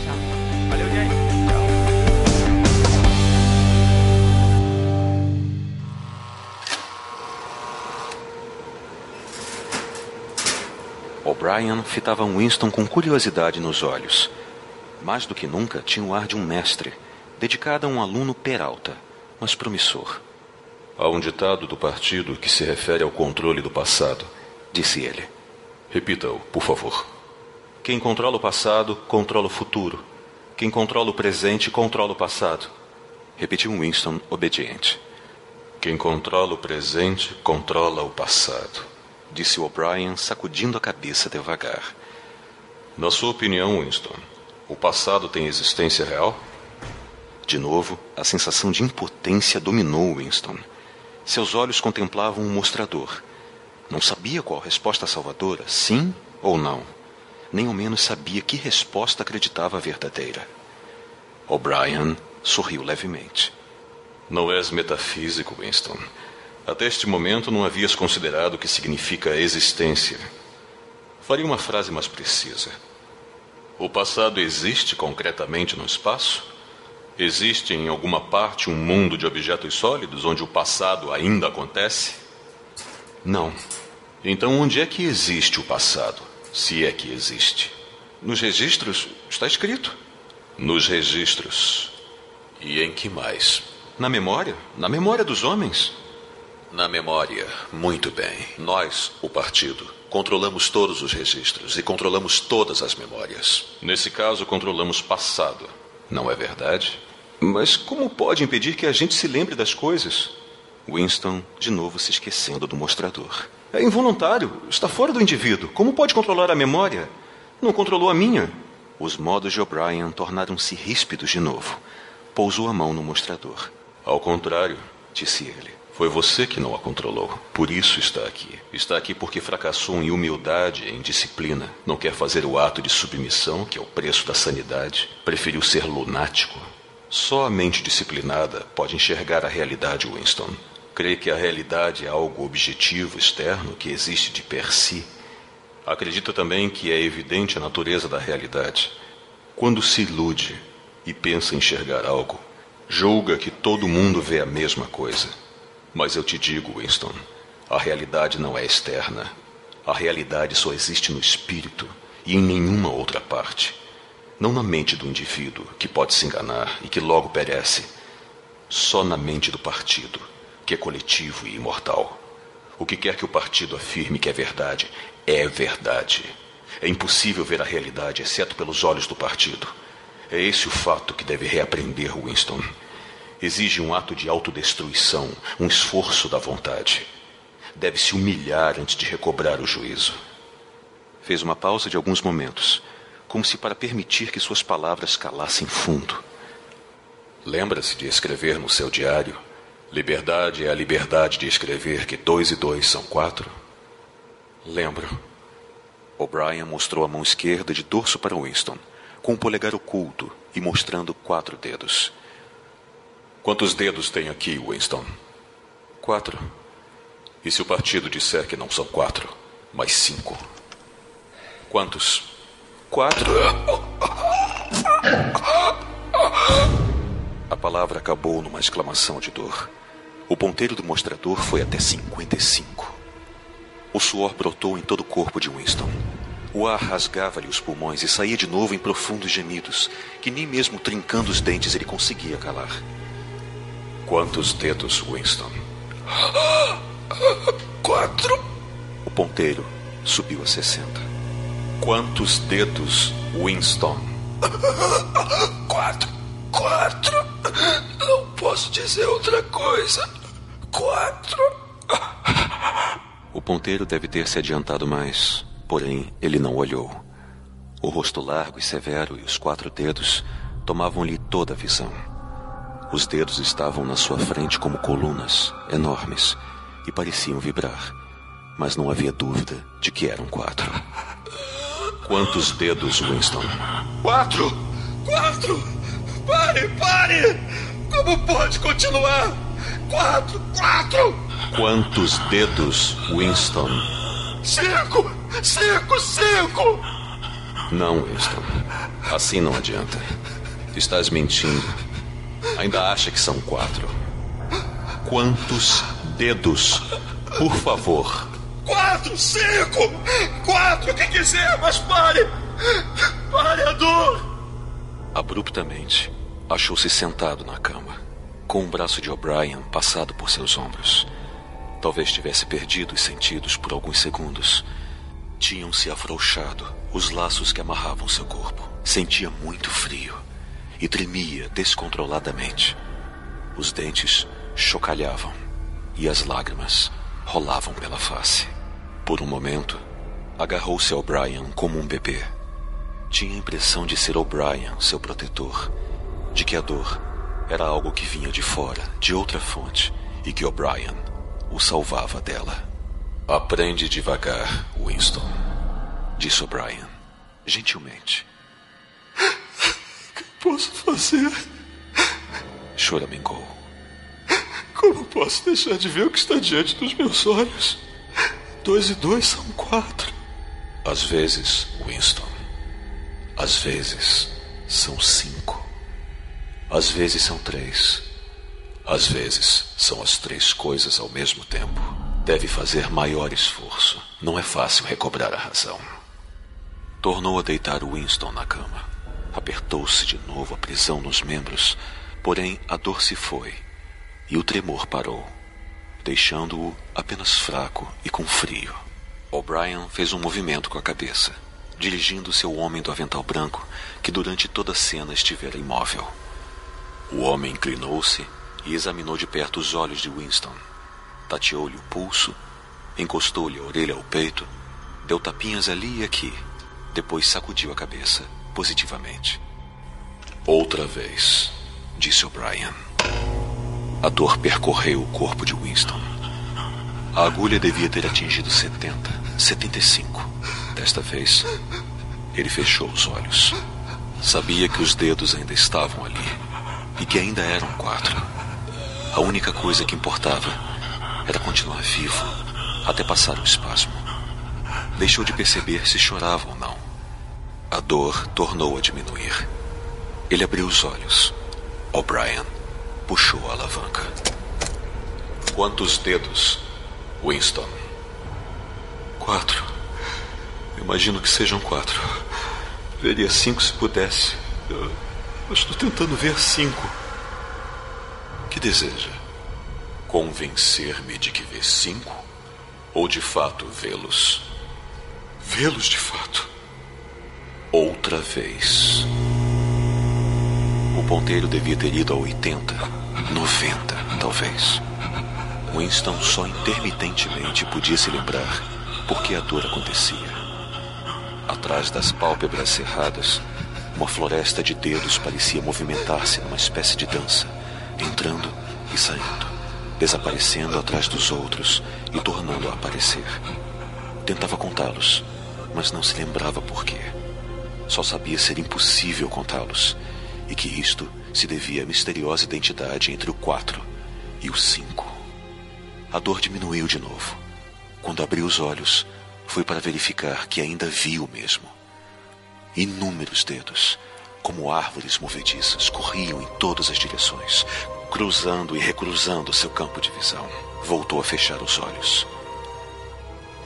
[SPEAKER 6] O'Brien fitava Winston com curiosidade nos olhos. Mais do que nunca, tinha o ar de um mestre, dedicado a um aluno peralta, mas promissor.
[SPEAKER 7] Há um ditado do partido que se refere ao controle do passado,
[SPEAKER 6] disse ele.
[SPEAKER 7] Repita-o, por favor.
[SPEAKER 6] Quem controla o passado, controla o futuro. Quem controla o presente, controla o passado. Repetiu Winston, obediente.
[SPEAKER 7] Quem controla o presente, controla o passado
[SPEAKER 6] disse O'Brien, sacudindo a cabeça devagar.
[SPEAKER 7] Na sua opinião, Winston, o passado tem existência real?
[SPEAKER 6] De novo, a sensação de impotência dominou Winston. Seus olhos contemplavam um mostrador. Não sabia qual resposta salvadora, sim ou não. Nem ao menos sabia que resposta acreditava verdadeira. O'Brien sorriu levemente.
[SPEAKER 7] Não és metafísico, Winston. Até este momento não havias considerado o que significa existência. Faria uma frase mais precisa. O passado existe concretamente no espaço? Existe em alguma parte um mundo de objetos sólidos onde o passado ainda acontece?
[SPEAKER 6] Não.
[SPEAKER 7] Então onde é que existe o passado, se é que existe?
[SPEAKER 6] Nos registros está escrito.
[SPEAKER 7] Nos registros. E em que mais?
[SPEAKER 6] Na memória, na memória dos homens.
[SPEAKER 7] Na memória, muito bem. Nós, o partido, controlamos todos os registros e controlamos todas as memórias. Nesse caso, controlamos passado. Não é verdade? Mas como pode impedir que a gente se lembre das coisas? Winston, de novo se esquecendo do mostrador. É involuntário, está fora do indivíduo. Como pode controlar a memória? Não controlou a minha. Os modos de O'Brien tornaram-se ríspidos de novo. Pousou a mão no mostrador. Ao contrário, disse ele. Foi você que não a controlou. Por isso está aqui. Está aqui porque fracassou em humildade, em disciplina. Não quer fazer o ato de submissão, que é o preço da sanidade. Preferiu ser lunático. Só a mente disciplinada pode enxergar a realidade, Winston. Crê que a realidade é algo objetivo, externo, que existe de per si. Acredita também que é evidente a natureza da realidade. Quando se ilude e pensa enxergar algo, julga que todo mundo vê a mesma coisa. Mas eu te digo, Winston, a realidade não é externa. A realidade só existe no espírito e em nenhuma outra parte. Não na mente do indivíduo, que pode se enganar e que logo perece. Só na mente do partido, que é coletivo e imortal. O que quer que o partido afirme que é verdade, é verdade. É impossível ver a realidade exceto pelos olhos do partido. É esse o fato que deve reaprender Winston exige um ato de autodestruição, um esforço da vontade. Deve se humilhar antes de recobrar o juízo. Fez uma pausa de alguns momentos, como se para permitir que suas palavras calassem fundo. Lembra-se de escrever no seu diário: Liberdade é a liberdade de escrever que dois e dois são quatro? Lembro. O'Brien mostrou a mão esquerda de dorso para Winston, com o polegar oculto e mostrando quatro dedos. Quantos dedos tem aqui, Winston? Quatro. E se o partido disser que não são quatro, mas cinco? Quantos? Quatro. A palavra acabou numa exclamação de dor. O ponteiro do mostrador foi até 55. O suor brotou em todo o corpo de Winston. O ar rasgava-lhe os pulmões e saía de novo em profundos gemidos, que nem mesmo trincando os dentes ele conseguia calar. Quantos dedos, Winston?
[SPEAKER 8] Quatro.
[SPEAKER 7] O ponteiro subiu a 60. Quantos dedos, Winston?
[SPEAKER 8] Quatro. Quatro. Não posso dizer outra coisa. Quatro.
[SPEAKER 7] O ponteiro deve ter se adiantado mais, porém ele não olhou. O rosto largo e severo e os quatro dedos tomavam-lhe toda a visão. Os dedos estavam na sua frente como colunas, enormes, e pareciam vibrar. Mas não havia dúvida de que eram quatro. Quantos dedos, Winston?
[SPEAKER 8] Quatro! Quatro! Pare, pare! Como pode continuar? Quatro, quatro!
[SPEAKER 7] Quantos dedos, Winston?
[SPEAKER 8] Cinco! Cinco, cinco!
[SPEAKER 7] Não, Winston. Assim não adianta. Estás mentindo. Ainda acha que são quatro. Quantos dedos? Por favor.
[SPEAKER 8] Quatro, cinco, quatro, o que quiser, mas pare! Pare a dor!
[SPEAKER 7] Abruptamente, achou-se sentado na cama, com o braço de O'Brien passado por seus ombros. Talvez tivesse perdido os sentidos por alguns segundos. Tinham-se afrouxado os laços que amarravam seu corpo. Sentia muito frio e tremia descontroladamente. Os dentes chocalhavam e as lágrimas rolavam pela face. Por um momento, agarrou-se ao Brian como um bebê. Tinha a impressão de ser O'Brien seu protetor, de que a dor era algo que vinha de fora, de outra fonte, e que O'Brien o salvava dela. Aprende devagar, Winston, disse O'Brien, gentilmente
[SPEAKER 8] posso fazer?
[SPEAKER 7] Choramingou.
[SPEAKER 8] Como posso deixar de ver o que está diante dos meus olhos? Dois e dois são quatro.
[SPEAKER 7] Às vezes, Winston. Às vezes são cinco. Às vezes são três. Às vezes são as três coisas ao mesmo tempo. Deve fazer maior esforço. Não é fácil recobrar a razão. Tornou a deitar Winston na cama. Apertou-se de novo a prisão nos membros, porém a dor se foi e o tremor parou, deixando-o apenas fraco e com frio. O'Brien fez um movimento com a cabeça, dirigindo-se ao homem do avental branco, que durante toda a cena estivera imóvel. O homem inclinou-se e examinou de perto os olhos de Winston. Tateou-lhe o pulso, encostou-lhe a orelha ao peito, deu tapinhas ali e aqui, depois sacudiu a cabeça, positivamente. Outra vez, disse O'Brien. A dor percorreu o corpo de Winston. A agulha devia ter atingido 70, 75. Desta vez, ele fechou os olhos. Sabia que os dedos ainda estavam ali e que ainda eram quatro. A única coisa que importava era continuar vivo até passar o espasmo. Deixou de perceber se chorava ou não. A dor tornou a diminuir. Ele abriu os olhos. O'Brien puxou a alavanca.
[SPEAKER 9] Quantos dedos, Winston?
[SPEAKER 10] Quatro. Imagino que sejam quatro. Veria cinco se pudesse. Eu, estou tentando ver cinco.
[SPEAKER 9] Que deseja? Convencer-me de que vê cinco? Ou de fato vê-los?
[SPEAKER 10] Vê-los de fato.
[SPEAKER 9] Outra vez.
[SPEAKER 7] O ponteiro devia ter ido a 80, 90, talvez. Winston só intermitentemente podia se lembrar por que a dor acontecia. Atrás das pálpebras cerradas, uma floresta de dedos parecia movimentar-se numa espécie de dança, entrando e saindo, desaparecendo atrás dos outros e tornando a aparecer. Tentava contá-los, mas não se lembrava por quê. Só sabia ser impossível contá-los e que isto se devia à misteriosa identidade entre o quatro e o cinco. A dor diminuiu de novo. Quando abriu os olhos, foi para verificar que ainda viu mesmo. Inúmeros dedos, como árvores movediças, corriam em todas as direções, cruzando e recruzando seu campo de visão. Voltou a fechar os olhos.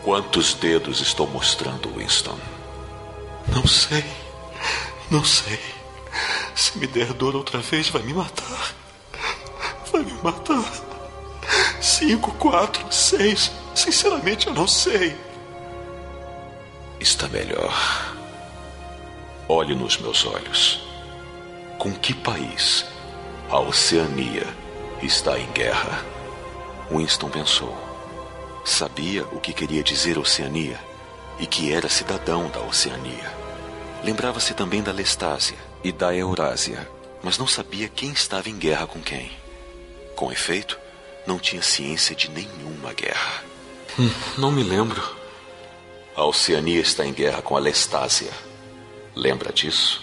[SPEAKER 9] Quantos dedos estou mostrando, Winston?
[SPEAKER 10] Não sei. Não sei. Se me der dor outra vez, vai me matar. Vai me matar. Cinco, quatro, seis. Sinceramente, eu não sei.
[SPEAKER 9] Está melhor. Olhe nos meus olhos. Com que país a Oceania está em guerra?
[SPEAKER 7] Winston pensou. Sabia o que queria dizer Oceania e que era cidadão da Oceania. Lembrava-se também da Lestásia e da Eurásia, mas não sabia quem estava em guerra com quem. Com efeito, não tinha ciência de nenhuma guerra.
[SPEAKER 10] Hum, não me lembro.
[SPEAKER 9] A Oceania está em guerra com a Lestásia. Lembra disso?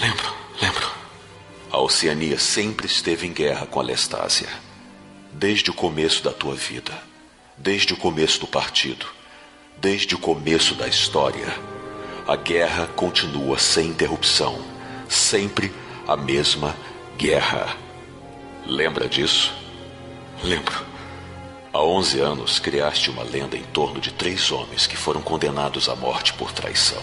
[SPEAKER 10] Lembro, lembro.
[SPEAKER 9] A Oceania sempre esteve em guerra com a Lestásia. Desde o começo da tua vida. Desde o começo do partido. Desde o começo da história. A guerra continua sem interrupção. Sempre a mesma guerra. Lembra disso?
[SPEAKER 10] Lembro.
[SPEAKER 9] Há 11 anos criaste uma lenda em torno de três homens que foram condenados à morte por traição.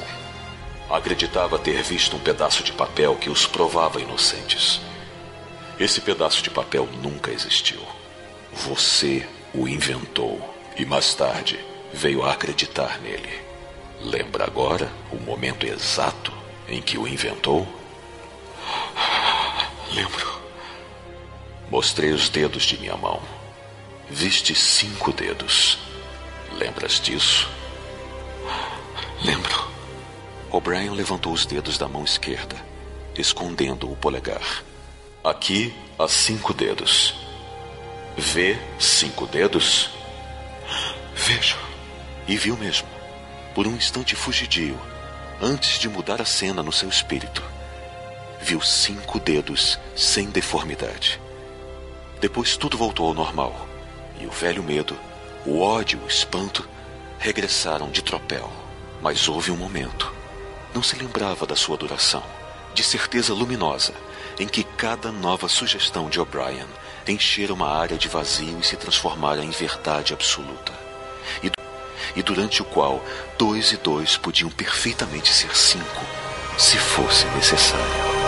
[SPEAKER 9] Acreditava ter visto um pedaço de papel que os provava inocentes. Esse pedaço de papel nunca existiu. Você o inventou e mais tarde veio a acreditar nele. Lembra agora o momento exato em que o inventou?
[SPEAKER 10] Lembro.
[SPEAKER 9] Mostrei os dedos de minha mão. Viste cinco dedos. Lembras disso?
[SPEAKER 10] Lembro.
[SPEAKER 7] O'Brien levantou os dedos da mão esquerda, escondendo o polegar.
[SPEAKER 9] Aqui há cinco dedos. Vê cinco dedos?
[SPEAKER 10] Vejo.
[SPEAKER 7] E viu mesmo. Por um instante fugidio, antes de mudar a cena no seu espírito. Viu cinco dedos sem deformidade. Depois tudo voltou ao normal. E o velho medo, o ódio, o espanto regressaram de tropel. Mas houve um momento. Não se lembrava da sua duração, de certeza luminosa, em que cada nova sugestão de O'Brien enchera uma área de vazio e se transformara em verdade absoluta. E, e durante o qual dois e dois podiam perfeitamente ser cinco, se fosse necessário.